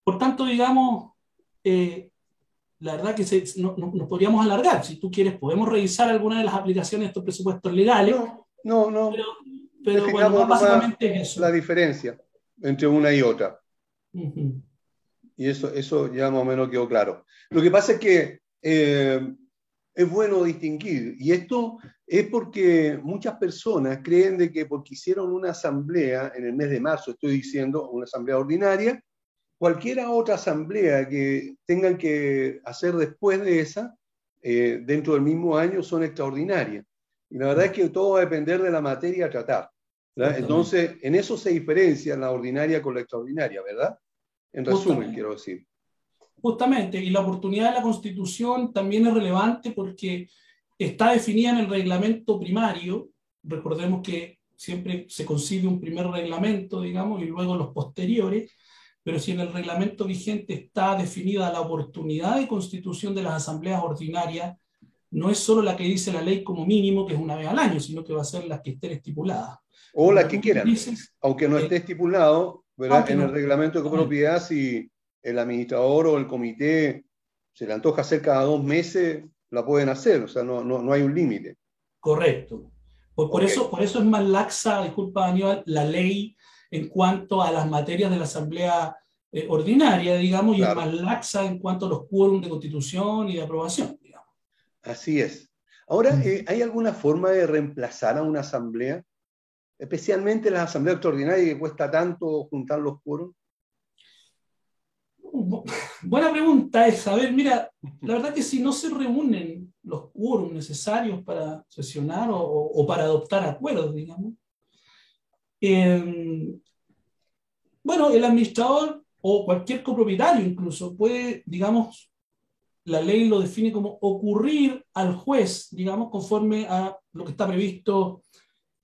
Por tanto, digamos, eh, la verdad que nos no, podríamos alargar. Si tú quieres, podemos revisar alguna de las aplicaciones de estos presupuestos legales. No, no, no. Pero, bueno, básicamente es eso. La diferencia entre una y otra. Y eso, eso ya más o menos quedó claro. Lo que pasa es que eh, es bueno distinguir, y esto es porque muchas personas creen de que porque hicieron una asamblea en el mes de marzo, estoy diciendo, una asamblea ordinaria, cualquier otra asamblea que tengan que hacer después de esa, eh, dentro del mismo año, son extraordinarias. Y la verdad es que todo va a depender de la materia a tratar. Entonces, en eso se diferencia la ordinaria con la extraordinaria, ¿verdad? En resumen, quiero decir. Justamente, y la oportunidad de la Constitución también es relevante porque está definida en el reglamento primario. Recordemos que siempre se concibe un primer reglamento, digamos, y luego los posteriores, pero si en el reglamento vigente está definida la oportunidad de constitución de las asambleas ordinarias, no es solo la que dice la ley como mínimo, que es una vez al año, sino que va a ser la que estén estipuladas. O la que quieran, aunque no esté estipulado en el reglamento de copropiedad, si el administrador o el comité se le antoja hacer cada dos meses, la pueden hacer, o sea, no, no, hay un límite. Correcto. Por, eso, por eso es más laxa, disculpa Aníbal, la ley en cuanto a las materias de la Asamblea eh, Ordinaria, digamos, y es más laxa en cuanto a los quórum de constitución y de aprobación, digamos. Así es. Ahora, mm. eh, ¿hay alguna forma de reemplazar a una asamblea? Especialmente las asambleas extraordinarias que cuesta tanto juntar los quórum? Buena pregunta es, a ver, mira, la verdad que si no se reúnen los quórum necesarios para sesionar o, para adoptar acuerdos, digamos, em, bueno, el administrador o cualquier copropietario incluso puede, digamos, la ley lo define como ocurrir al juez, digamos, conforme a lo que está previsto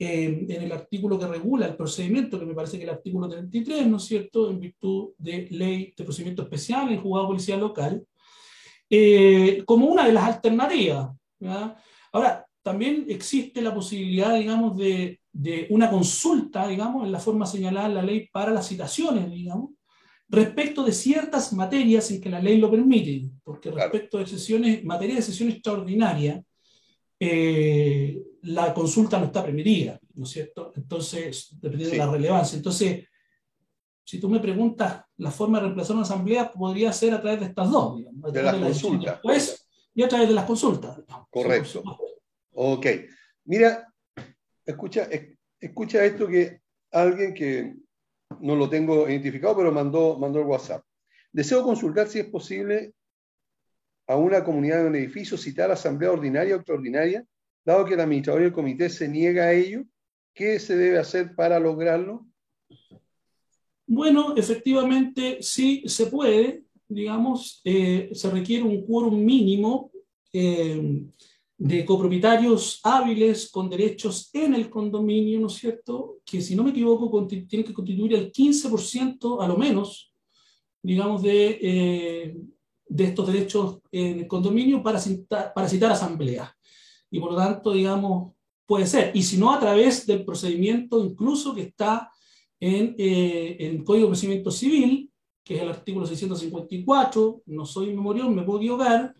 en el artículo que regula el procedimiento, que me parece que el artículo 33, ¿no es cierto?, en virtud de ley de procedimiento especial en juzgado policial local, eh, como una de las alternativas. Ahora, también existe la posibilidad, digamos, de, de, una consulta, digamos, en la forma señalada en la ley para las citaciones, digamos, respecto de ciertas materias en que la ley lo permite, porque respecto de sesiones, materia de sesión extraordinaria, eh, la consulta no está permitida, ¿no es cierto? Entonces, dependiendo de la relevancia. Entonces, si tú me preguntas la forma de reemplazar una asamblea, podría ser a través de estas dos, digamos, de las consultas. Pues, y a través de las consultas. Correcto. Ok. Mira, escucha, escucha esto que alguien que no lo tengo identificado, pero mandó, mandó el WhatsApp. Deseo consultar si es posible a una comunidad de un edificio citar asamblea ordinaria o extraordinaria, dado que el administrador y el comité se niega a ello. ¿Qué se debe hacer para lograrlo? Bueno, efectivamente sí se puede, digamos, eh, se requiere un quórum mínimo eh, de copropietarios hábiles con derechos en el condominio, ¿no es cierto? Que si no me equivoco, tiene que constituir el 15% a lo menos, digamos, de, eh, de estos derechos en el condominio para citar, para citar asamblea. Y por lo tanto, digamos, puede ser. Y si no, a través del procedimiento incluso que está en, eh, el Código de Procedimiento Civil, que es el artículo 654, no soy memorial, me puedo equivocar,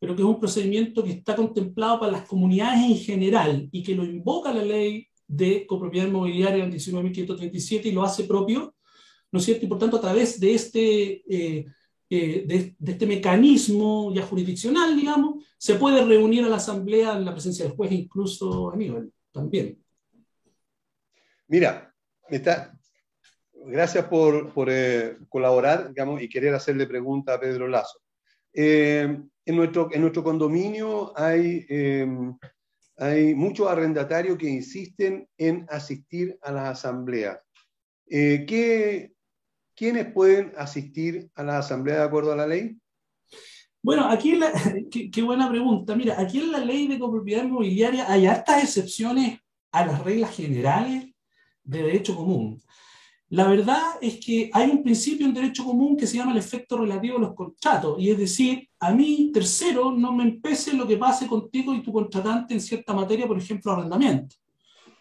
pero que es un procedimiento que está contemplado para las comunidades en general y que lo invoca la ley de copropiedad inmobiliaria en 19.537 y lo hace propio, ¿no es cierto? Y por tanto, a través de este, eh, eh, de, este mecanismo ya jurisdiccional, digamos, se puede reunir a la asamblea en la presencia del juez, incluso a nivel también. Mira, está, gracias por, por eh, colaborar digamos, y querer hacerle pregunta a Pedro Lazo. Eh, en, nuestro, en nuestro condominio hay, eh, hay muchos arrendatarios que insisten en asistir a las asambleas. ¿qué, ¿Quiénes pueden asistir a las asambleas de acuerdo a la ley? Bueno, aquí, la, qué, buena pregunta. Mira, aquí en la ley de copropiedad inmobiliaria hay hartas excepciones a las reglas generales de derecho común. La verdad es que hay un principio en derecho común que se llama el efecto relativo a los contratos, y es decir, a mí, tercero, no me empece lo que pase contigo y tu contratante en cierta materia, por ejemplo, arrendamiento.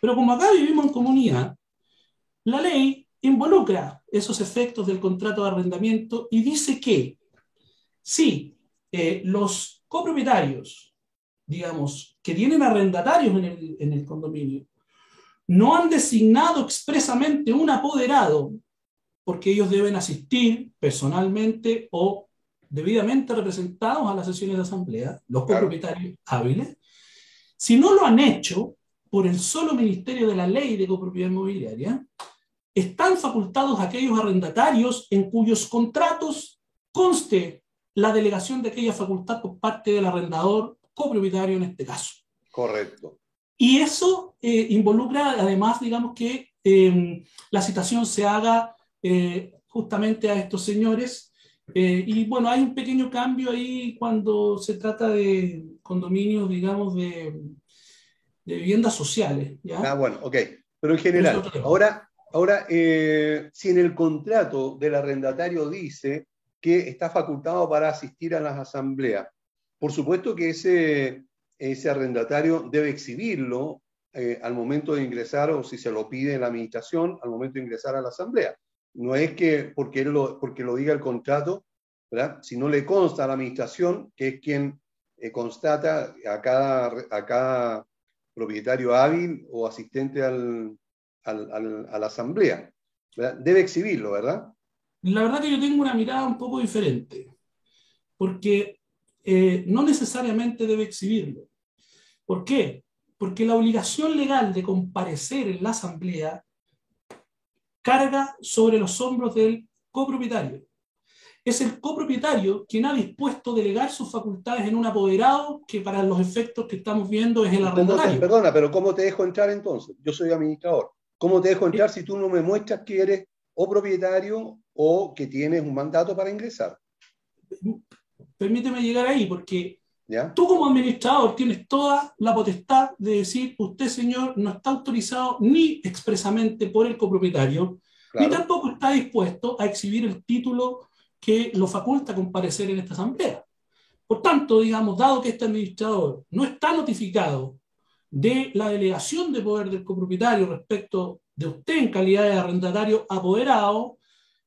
Pero como acá vivimos en comunidad, la ley involucra esos efectos del contrato de arrendamiento y dice que si eh, los copropietarios, digamos, que tienen arrendatarios en el, en el condominio, no han designado expresamente un apoderado, porque ellos deben asistir personalmente o debidamente representados a las sesiones de asamblea, los copropietarios hábiles, si no lo han hecho por el solo Ministerio de la Ley de Copropiedad Inmobiliaria, están facultados aquellos arrendatarios en cuyos contratos conste la delegación de aquella facultad por parte del arrendador copropietario en este caso. Correcto. Y eso eh, involucra además, digamos, que eh, la citación se haga eh, justamente a estos señores. Eh, y bueno, hay un pequeño cambio ahí cuando se trata de condominios, digamos, de, de viviendas sociales. ¿ya? Ah, bueno, ok. Pero en general, ahora, ahora si en el contrato del arrendatario dice que está facultado para asistir a las asambleas, por supuesto que ese arrendatario debe exhibirlo eh, al momento de ingresar o si se lo pide la administración al momento de ingresar a la asamblea. No es que porque, lo, diga el contrato, ¿verdad? si no le consta a la administración, que es quien eh, constata a cada propietario hábil o asistente al, al, al, a la asamblea. ¿verdad? Debe exhibirlo, ¿verdad? La verdad que yo tengo una mirada un poco diferente, porque eh, no necesariamente debe exhibirlo. ¿Por qué? Porque la obligación legal de comparecer en la asamblea carga sobre los hombros del copropietario. Es el copropietario quien ha dispuesto delegar sus facultades en un apoderado que para los efectos que estamos viendo es el arrendatario. Perdona, pero ¿cómo te dejo entrar entonces? Yo soy administrador. ¿Cómo te dejo entrar si tú no me muestras que eres o propietario o que tienes un mandato para ingresar? Permíteme llegar ahí, porque Tú como administrador tienes toda la potestad de decir, usted señor no está autorizado ni expresamente por el copropietario, ni tampoco está dispuesto a exhibir el título que lo faculta comparecer en esta asamblea. Por tanto, digamos, dado que este administrador no está notificado de la delegación de poder del copropietario respecto de usted en calidad de arrendatario apoderado,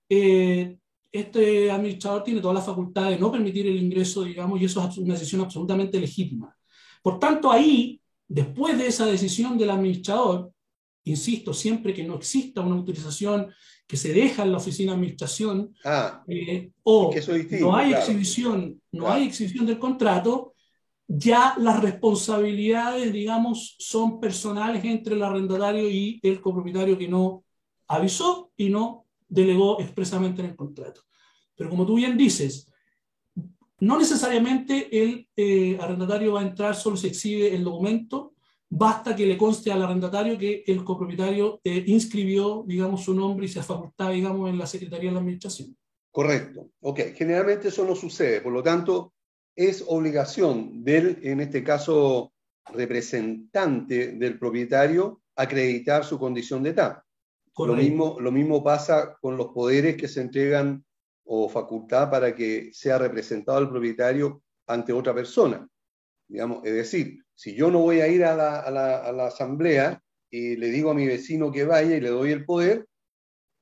eh, este administrador tiene toda la facultad de no permitir el ingreso, digamos, y eso es una decisión absolutamente legítima. Por tanto, ahí, después de esa decisión del administrador, insisto, siempre que no exista una autorización que se deja en la oficina de administración, ah, eh, o no hay exhibición, no hay exhibición del contrato, ya las responsabilidades, digamos, son personales entre el arrendatario y el copropietario que no avisó y no delegó expresamente en el contrato. Pero como tú bien dices, no necesariamente el eh, arrendatario va a entrar solo si exhibe el documento, basta que le conste al arrendatario que el copropietario eh, inscribió, digamos, su nombre y se facultad, digamos, en la Secretaría de la Administración. Correcto. Ok, generalmente eso no sucede, por lo tanto, es obligación del, en este caso, representante del propietario acreditar su condición de tal. Lo mismo, lo mismo pasa con los poderes que se entregan o facultad para que sea representado el propietario ante otra persona. Digamos, es decir, si yo no voy a ir a la, a, la, a la, asamblea y le digo a mi vecino que vaya y le doy el poder,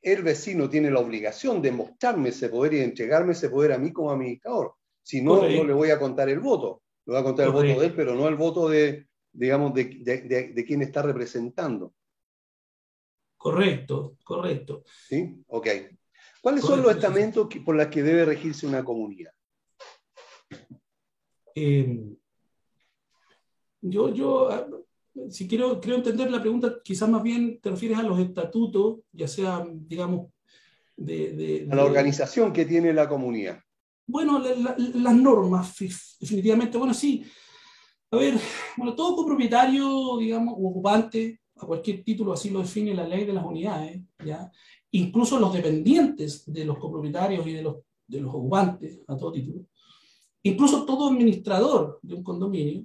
el vecino tiene la obligación de mostrarme ese poder y de entregarme ese poder a mí como administrador. Si no, no le voy a contar el voto. Le voy a contar el voto de él, pero no el voto de, digamos, de, de, de quien está representando. Correcto, correcto. ¿Sí? Ok. ¿Cuáles son los estamentos por los que debe regirse una comunidad? Eh, yo, yo, ah, si quiero, quiero entender la pregunta, quizás más bien te refieres a los estatutos, ya sea, digamos, de, de, a la organización que tiene la comunidad. Bueno, las normas, definitivamente. Bueno, sí. A ver, bueno, todo copropietario, digamos, o ocupante, a cualquier título, así lo define la ley de las unidades, ¿ya? Incluso los dependientes de los copropietarios y de los, de los ocupantes, a todo título. Incluso todo administrador de un condominio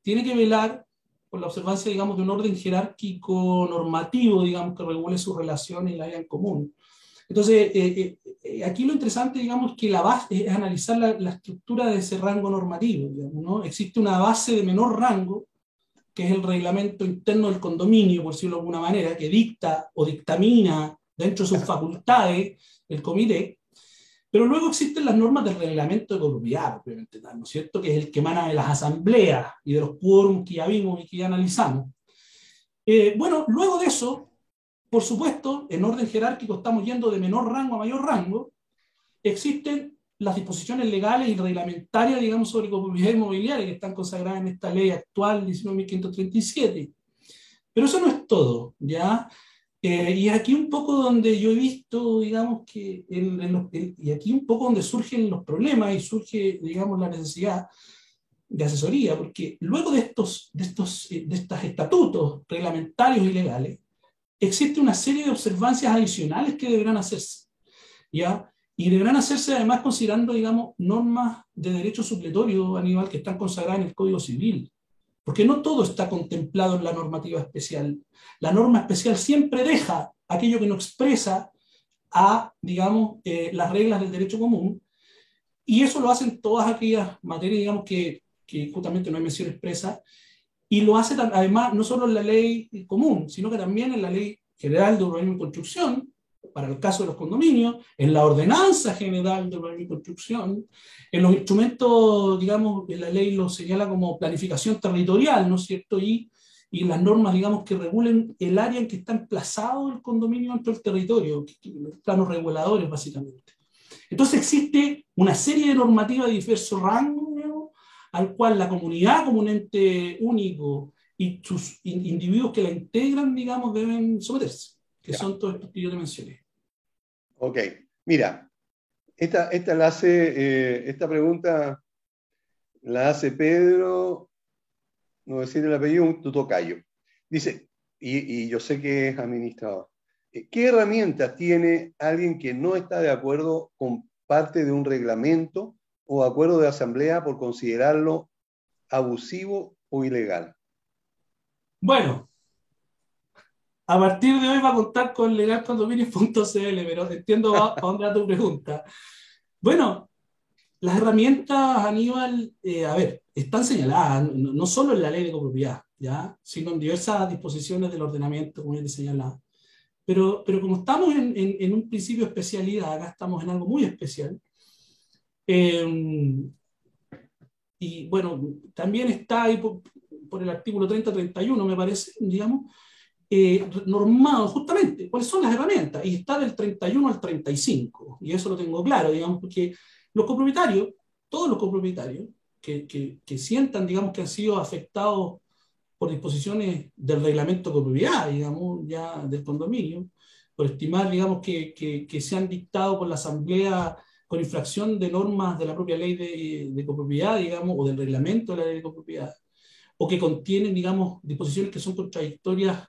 tiene que velar por la observancia, digamos, de un orden jerárquico normativo, digamos, que regule sus relaciones y la vida en común. Entonces, eh, eh, eh, aquí lo interesante, digamos, que la base es analizar la, la, estructura de ese rango normativo. Digamos, ¿no? Existe una base de menor rango, que es el reglamento interno del condominio, por decirlo de alguna manera, que dicta o dictamina dentro de sus facultades el comité, pero luego existen las normas del reglamento de propiedad, obviamente, ¿no es cierto? Que es el que emana de las asambleas y de los quórums que ya vimos y que ya analizamos. Eh, bueno, luego de eso, por supuesto, en orden jerárquico estamos yendo de menor rango a mayor rango, existen las disposiciones legales y reglamentarias, digamos, sobre copropiedad inmobiliaria que están consagradas en esta ley actual 19.537. Pero eso no es todo, ¿ya? Eh, y aquí un poco donde yo he visto, digamos, que, en, en los, y aquí un poco donde surgen los problemas y surge, digamos, la necesidad de asesoría, porque luego de estos, de estos, de estos estatutos reglamentarios y legales, existe una serie de observancias adicionales que deberán hacerse, ¿ya? Y deberán hacerse además considerando, digamos, normas de derecho supletorio, Aníbal, que están consagradas en el Código Civil. Porque no todo está contemplado en la normativa especial. La norma especial siempre deja aquello que no expresa a, digamos, eh, las reglas del derecho común. Y eso lo hacen todas aquellas materias, digamos, que, que justamente no hay mención expresa, y lo hace además no solo en la ley común, sino que también en la ley general de urbanismo y construcción, para el caso de los condominios, en la ordenanza general de urbanismo y construcción, en los instrumentos, digamos, la ley lo señala como planificación territorial, ¿no es cierto? Y, y las normas, digamos, que regulen el área en que está emplazado el condominio dentro del territorio, los planos reguladores, básicamente. Entonces existe una serie de normativas de diversos rangos, al cual la comunidad como un ente único y sus individuos que la integran, digamos, deben someterse, que ya. son todos estos que yo te mencioné. Ok, mira, esta, esta, la hace, eh, esta pregunta la hace Pedro, no decir el apellido, un tutocayo. Dice, y, y yo sé que es administrador, eh, ¿qué herramientas tiene alguien que no está de acuerdo con parte de un reglamento o acuerdo de asamblea por considerarlo abusivo o ilegal? Bueno, a partir de hoy va a contar con legalcondominios.cl, pero entiendo a, dónde va tu pregunta. Bueno, las herramientas, Aníbal, eh, a ver, están señaladas, no, solo en la ley de copropiedad, ¿ya? sino en diversas disposiciones del ordenamiento, como ya te señalaba. Pero, pero como estamos en, en, un principio de especialidad, acá estamos en algo muy especial, em, y bueno, también está ahí por, por el artículo 30-31, me parece, digamos, eh, normado justamente cuáles son las herramientas, y está del 31 al 35, y eso lo tengo claro, digamos, porque los copropietarios, todos los copropietarios que, que, que sientan, digamos, que han sido afectados por disposiciones del reglamento de copropiedad, digamos, ya del condominio, por estimar, digamos, que, que, que, se han dictado por la Asamblea con infracción de normas de la propia ley de, de copropiedad, digamos, o del reglamento de la ley de copropiedad, o que contienen, digamos, disposiciones que son contradictorias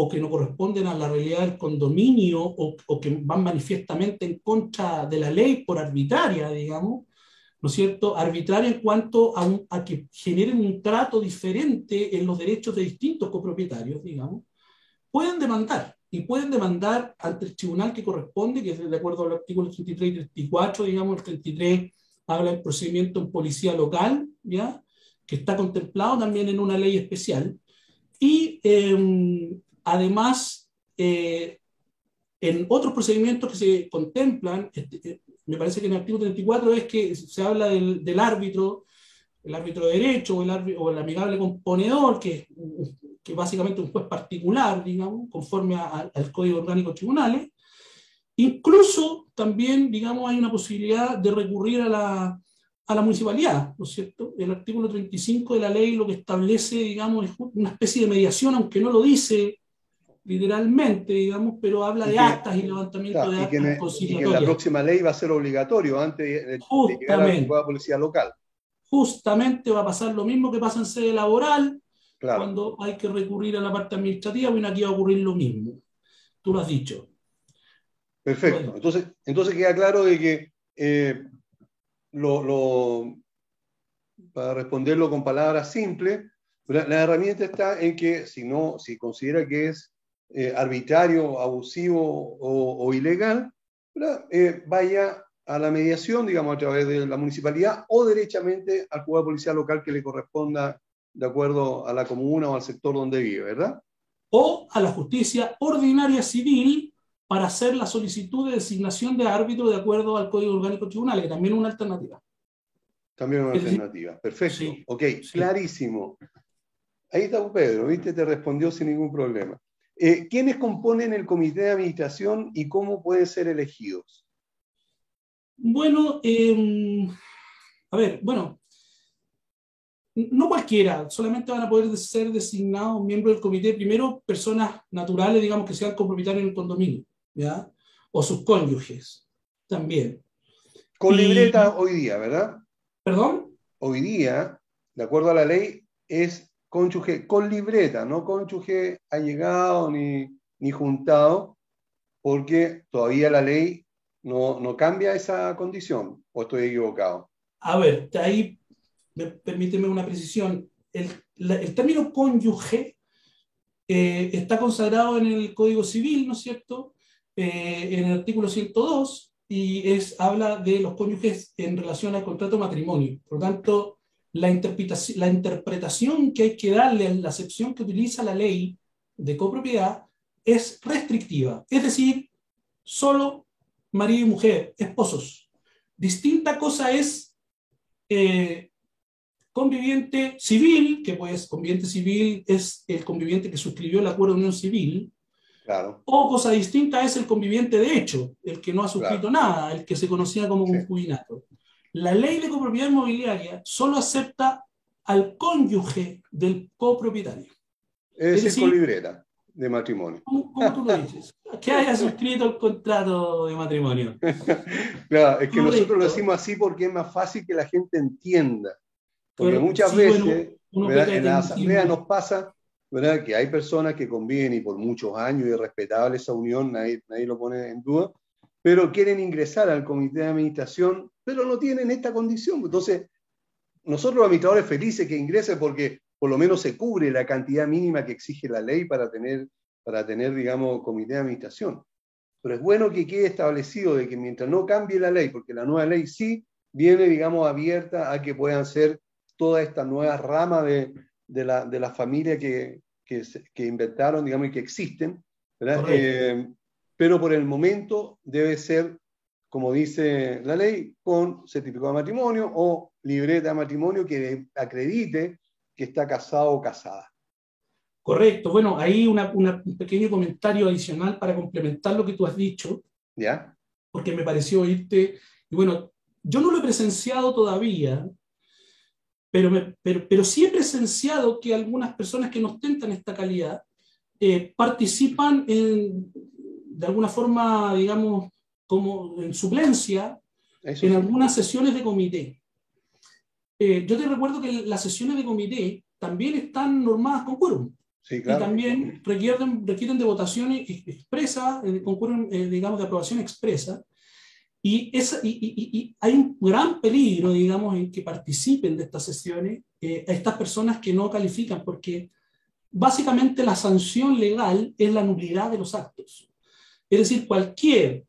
o que no corresponden a la realidad del condominio o, o, que van manifiestamente en contra de la ley por arbitraria, digamos, ¿no es cierto? Arbitraria en cuanto a, a, que generen un trato diferente en los derechos de distintos copropietarios, digamos, pueden demandar y pueden demandar ante el tribunal que corresponde, que es de acuerdo al artículo 33 y 34, digamos, el 33 habla del procedimiento en policía local, ¿ya? que está contemplado también en una ley especial, y eh, además, eh, en otros procedimientos que se contemplan, este, eh, me parece que en el artículo 34 es que se habla del, del árbitro, el árbitro de derecho o el, árbitro, o el amigable componedor, que, que básicamente un juez particular, digamos, conforme a, al Código Orgánico de Tribunales. Incluso también, digamos, hay una posibilidad de recurrir a la, a la municipalidad, ¿no es cierto? El artículo 35 de la ley lo que establece, digamos, es una especie de mediación, aunque no lo dice literalmente, digamos, pero habla de actas y levantamiento de actas y que, la próxima ley va a ser obligatorio antes de, llegar a la policía local. Justamente va a pasar lo mismo que pasa en sede laboral, cuando hay que recurrir a la parte administrativa, bueno, aquí va a ocurrir lo mismo. Tú lo has dicho. Perfecto. Entonces, entonces queda claro de que eh, lo, lo, para responderlo con palabras simples, la, la, herramienta está en que si no, si considera que es eh, arbitrario, abusivo o, ilegal, eh, vaya a la mediación, digamos, a través de la municipalidad o derechamente al juzgado policial local que le corresponda de acuerdo a la comuna o al sector donde vive, ¿verdad? O a la justicia ordinaria civil para hacer la solicitud de designación de árbitro de acuerdo al Código Orgánico Tribunal, que también es una alternativa. También una alternativa. Perfecto. ok, clarísimo. Ahí está Pedro, ¿viste? Te respondió sin ningún problema. Eh, ¿Quiénes componen el comité de administración y cómo pueden ser elegidos? Bueno, em, a ver, bueno, no cualquiera, solamente van a poder ser designados miembros del comité, primero personas naturales, digamos, que sean copropietarios en el condominio, ¿ya? O sus cónyuges, también. Con libreta hoy día, ¿verdad? ¿Perdón? Hoy día, de acuerdo a la ley, es cónyuge con libreta, no cónyuge allegado ni, ni juntado, porque todavía la ley no, no cambia esa condición, o estoy equivocado. A ver, ahí permíteme una precisión. El, el término cónyuge eh, está consagrado en el Código Civil, ¿no es cierto? Eh, en el artículo 102, y es, habla de los cónyuges en relación al contrato de matrimonio. Por lo tanto, la interpretación, la interpretación que hay que darle a la acepción que utiliza la ley de copropiedad es restrictiva, es decir, solo marido y mujer, esposos. Distinta cosa es eh, conviviente civil, que pues conviviente civil es el conviviente que suscribió el acuerdo de unión civil, claro. o cosa distinta es el conviviente de hecho, el que no ha suscrito nada, el que se conocía como concubinato la ley de copropiedad inmobiliaria solo acepta al cónyuge del copropietario. Es, decir, con libreta de matrimonio. ¿cómo, tú lo dices? Que haya suscrito el contrato de matrimonio. claro, es que nosotros lo decimos así porque es más fácil que la gente entienda. Porque muchas veces en la asamblea nos pasa ¿verdad? que hay personas que conviven y por muchos años y respetable esa unión, nadie, nadie lo pone en duda, pero quieren ingresar al comité de administración, pero no tienen esta condición. Entonces, nosotros los administradores felices que ingrese porque por lo menos se cubre la cantidad mínima que exige la ley para tener, para tener, digamos, comité de administración. Pero es bueno que quede establecido de que mientras no cambie la ley, porque la nueva ley sí viene, digamos, abierta a que puedan ser toda esta nueva rama de, de la, de la familia que, que, que, inventaron, digamos, y que existen, eh, pero por el momento debe ser, como dice la ley, con certificado de matrimonio o libreta de matrimonio que acredite que está casado o casada. Correcto. Bueno, ahí un pequeño comentario adicional para complementar lo que tú has dicho. ¿Ya? Porque me pareció oírte. Y bueno, yo no lo he presenciado todavía, pero, pero, pero sí he presenciado que algunas personas que nos ostentan esta calidad eh, participan en, de alguna forma, digamos, como en suplencia en algunas sesiones de comité. Eh, yo te recuerdo que las sesiones de comité también están normadas con quórum. Sí, claro. Y también requieren, requieren de votaciones expresas, eh, concurren, digamos, de aprobación expresa. Y, esa, y, y, hay un gran peligro, digamos, en que participen de estas sesiones eh, a estas personas que no califican, porque básicamente la sanción legal es la nulidad de los actos. Es decir, cualquier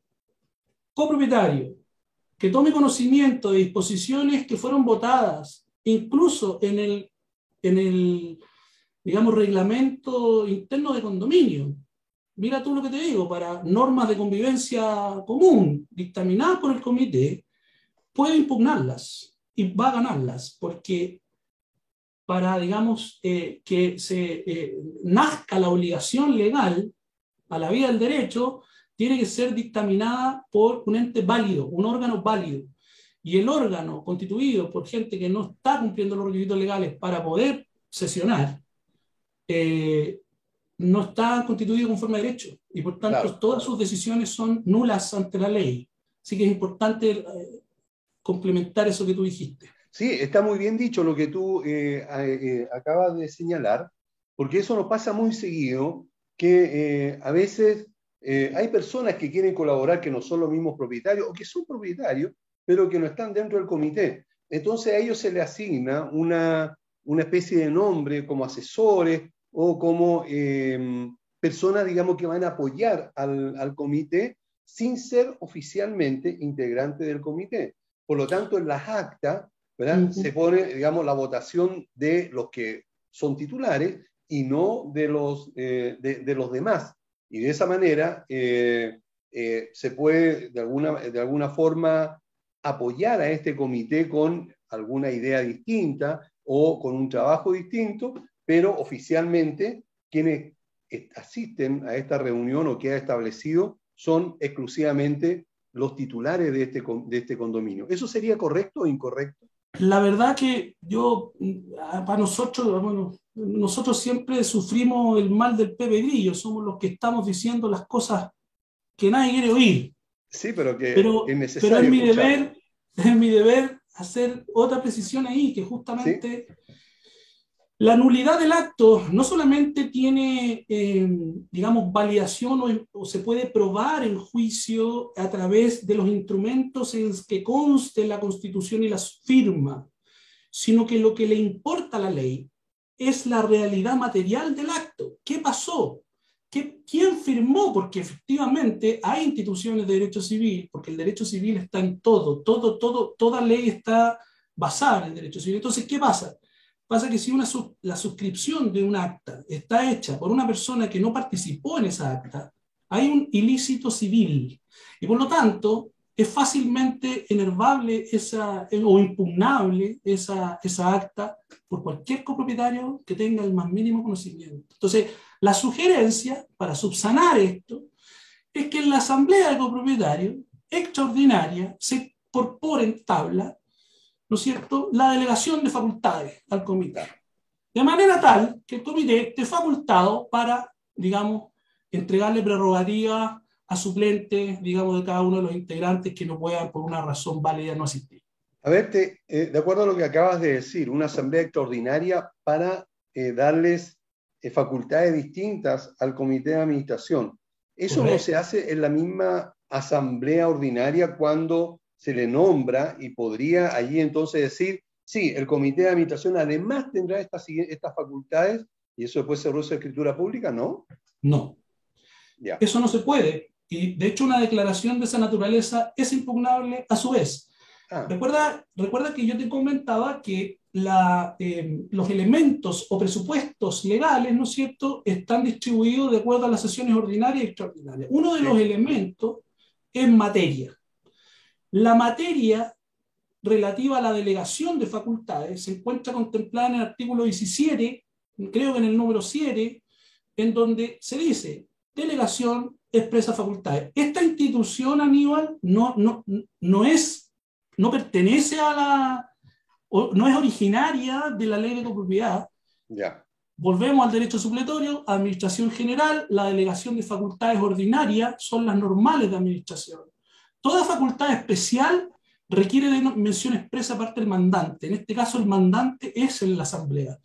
copropietario que tome conocimiento de disposiciones que fueron votadas, incluso en el, en el digamos, reglamento interno de condominio, mira tú lo que te digo, para normas de convivencia común dictaminadas por el comité, puede impugnarlas y va a ganarlas, porque para, digamos, eh, que se eh, nazca la obligación legal a la vía del derecho, tiene que ser dictaminada por un ente válido, un órgano válido. Y el órgano constituido por gente que no está cumpliendo los requisitos legales para poder sesionar, eh, no está constituido conforme a derecho y por tanto todas sus decisiones son nulas ante la ley. Así que es importante eh, complementar eso que tú dijiste. Sí, está muy bien dicho lo que tú eh, eh, acabas de señalar, porque eso nos pasa muy seguido, que a veces hay personas que quieren colaborar que no son los mismos propietarios o que son propietarios, pero que no están dentro del comité. Entonces a ellos se les asigna una, una especie de nombre como asesores o como em, personas, digamos, que van a apoyar al, al, comité sin ser oficialmente integrante del comité. Por lo tanto, en las actas ¿verdad? se pone, digamos, la votación de los que son titulares y no de los, eh, de, de, los demás. Y de esa manera eh, eh, se puede, de alguna, de alguna forma, apoyar a este comité con alguna idea distinta o con un trabajo distinto, pero oficialmente quienes asisten a esta reunión o que ha establecido son exclusivamente los titulares de este, de este condominio. ¿Eso sería correcto o incorrecto? La verdad que yo, mm, para nosotros, bueno, nosotros siempre sufrimos el mal del pepe grillo, somos los que estamos diciendo las cosas que nadie quiere oír. Sí, pero que pero, es necesario. Pero es mi, deber, es mi deber hacer otra precisión ahí, que justamente la nulidad del acto no solamente tiene, eh, digamos, validación o, se puede probar en juicio a través de los instrumentos en que conste la Constitución y las firma, sino que lo que le importa a la ley es la realidad material del acto. ¿Qué pasó? ¿Qué, ¿Quién firmó? Porque efectivamente hay instituciones de derecho civil, porque el derecho civil está en todo, todo, todo, toda ley está basada en el derecho civil. Entonces, ¿qué pasa? Pasa que si una, la suscripción de un acta está hecha por una persona que no participó en esa acta, hay un ilícito civil. Y por lo tanto, es fácilmente enervable esa, o impugnable esa, esa acta por cualquier copropietario que tenga el más mínimo conocimiento. Entonces, la sugerencia para subsanar esto es que en la asamblea de copropietarios extraordinaria se incorpore en tabla ¿no es cierto?, la delegación de facultades al comité. De manera tal que el comité esté facultado para, digamos, entregarle prerrogativas a suplentes, digamos, de cada uno de los integrantes que no puedan, por una razón válida, no asistir. A ver, te, eh, de acuerdo a lo que acabas de decir, una asamblea extraordinaria para eh, darles eh, facultades distintas al comité de administración. Eso no se hace en la misma asamblea ordinaria cuando se le nombra y podría allí entonces decir, sí, el comité de administración además tendrá estas, estas facultades y eso después se reduce a escritura pública, ¿no? No. Ya. Eso no se puede. Y de hecho una declaración de esa naturaleza es impugnable a su vez. Ah. Recuerda, recuerda que yo te comentaba que la, eh, los elementos o presupuestos legales, ¿no es cierto?, están distribuidos de acuerdo a las sesiones ordinarias y extraordinarias. Uno de los elementos es materia. La materia relativa a la delegación de facultades se encuentra contemplada en el artículo 17, creo que en el número 7, en donde se dice delegación expresa facultades. Esta institución, Aníbal, no, no, no, es, no pertenece a la, no es originaria de la ley de copropiedad. Ya. Volvemos al derecho supletorio, administración general, la delegación de facultades ordinarias son las normales de administración. Toda facultad especial requiere de mención expresa parte del mandante. En este caso, el mandante es en la asamblea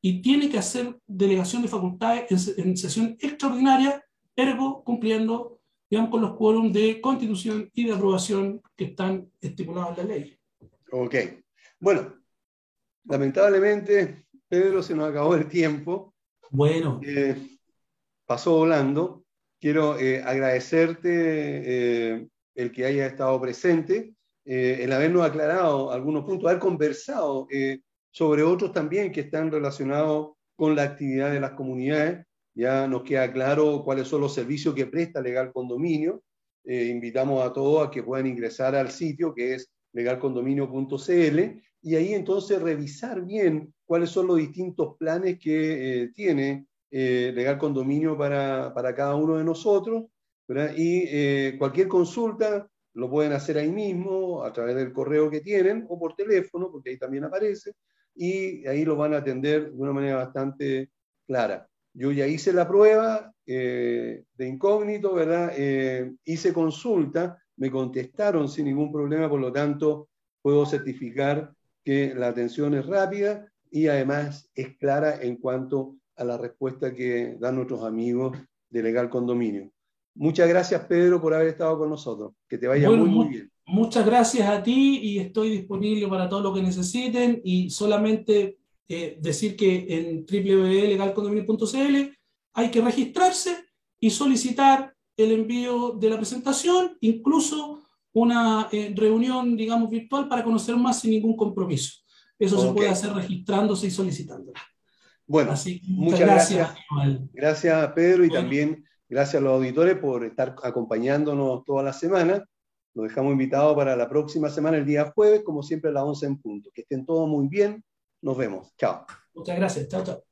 y tiene que hacer delegación de facultades en, sesión extraordinaria, ergo cumpliendo digamos, con los quórums de constitución y de aprobación que están estipulados en la ley. Ok. Bueno, lamentablemente, Pedro, se nos acabó el tiempo. Bueno. Eh, pasó volando. Quiero eh, agradecerte eh, el que haya estado presente, el habernos aclarado algunos puntos, haber conversado sobre otros también que están relacionados con la actividad de las comunidades. Ya nos queda claro cuáles son los servicios que presta Legal Condominio. Eh, invitamos a todos a que puedan ingresar al sitio que es legalcondominio.cl y ahí entonces revisar bien cuáles son los distintos planes que eh, tiene eh, Legal Condominio para, para, cada uno de nosotros. Y cualquier consulta lo pueden hacer ahí mismo, a través del correo que tienen o por teléfono, porque ahí también aparece y ahí lo van a atender de una manera bastante clara. Yo ya hice la prueba eh, de incógnito, ¿verdad? Eh, hice consulta, me contestaron sin ningún problema, por lo tanto puedo certificar que la atención es rápida y además es clara en cuanto a la respuesta que dan nuestros amigos de Legal Condominio. Muchas gracias, Pedro, por haber estado con nosotros. Que te vaya muy, muy bien. Muchas gracias a ti y estoy disponible para todo lo que necesiten y solamente eh, decir que en www.legalcondominio.cl hay que registrarse y solicitar el envío de la presentación, incluso una eh, reunión, digamos, virtual para conocer más sin ningún compromiso. Eso se puede hacer registrándose y solicitándola. Bueno, muchas gracias. Gracias, Pedro, y también gracias a los auditores por estar acompañándonos toda la semana. Los dejamos invitados para la próxima semana, el día jueves, como siempre a las 11 en punto. Que estén todos muy bien. Nos vemos. Chao. Muchas gracias. Chao, chao.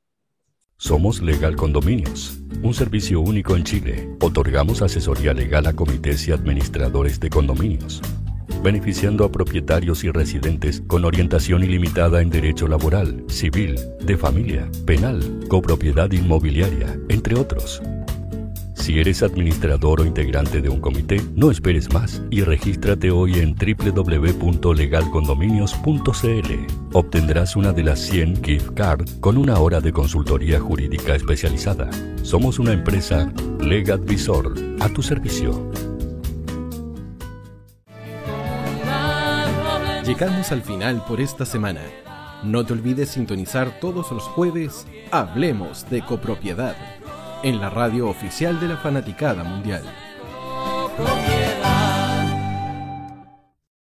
Somos Legal Condominios, un servicio único en Chile. Otorgamos asesoría legal a comités y administradores de condominios, beneficiando a propietarios y residentes con orientación ilimitada en derecho laboral, civil, de familia, penal, copropiedad inmobiliaria, entre otros. Si eres administrador o integrante de un comité, no esperes más y regístrate hoy en www.legalcondominios.cl. Obtendrás una de las 100 gift cards con una hora de consultoría jurídica especializada. Somos una empresa Legadvisor a tu servicio. Llegamos al final por esta semana. No te olvides sintonizar todos los jueves Hablemos de copropiedad en la radio oficial de la Fanaticada Mundial.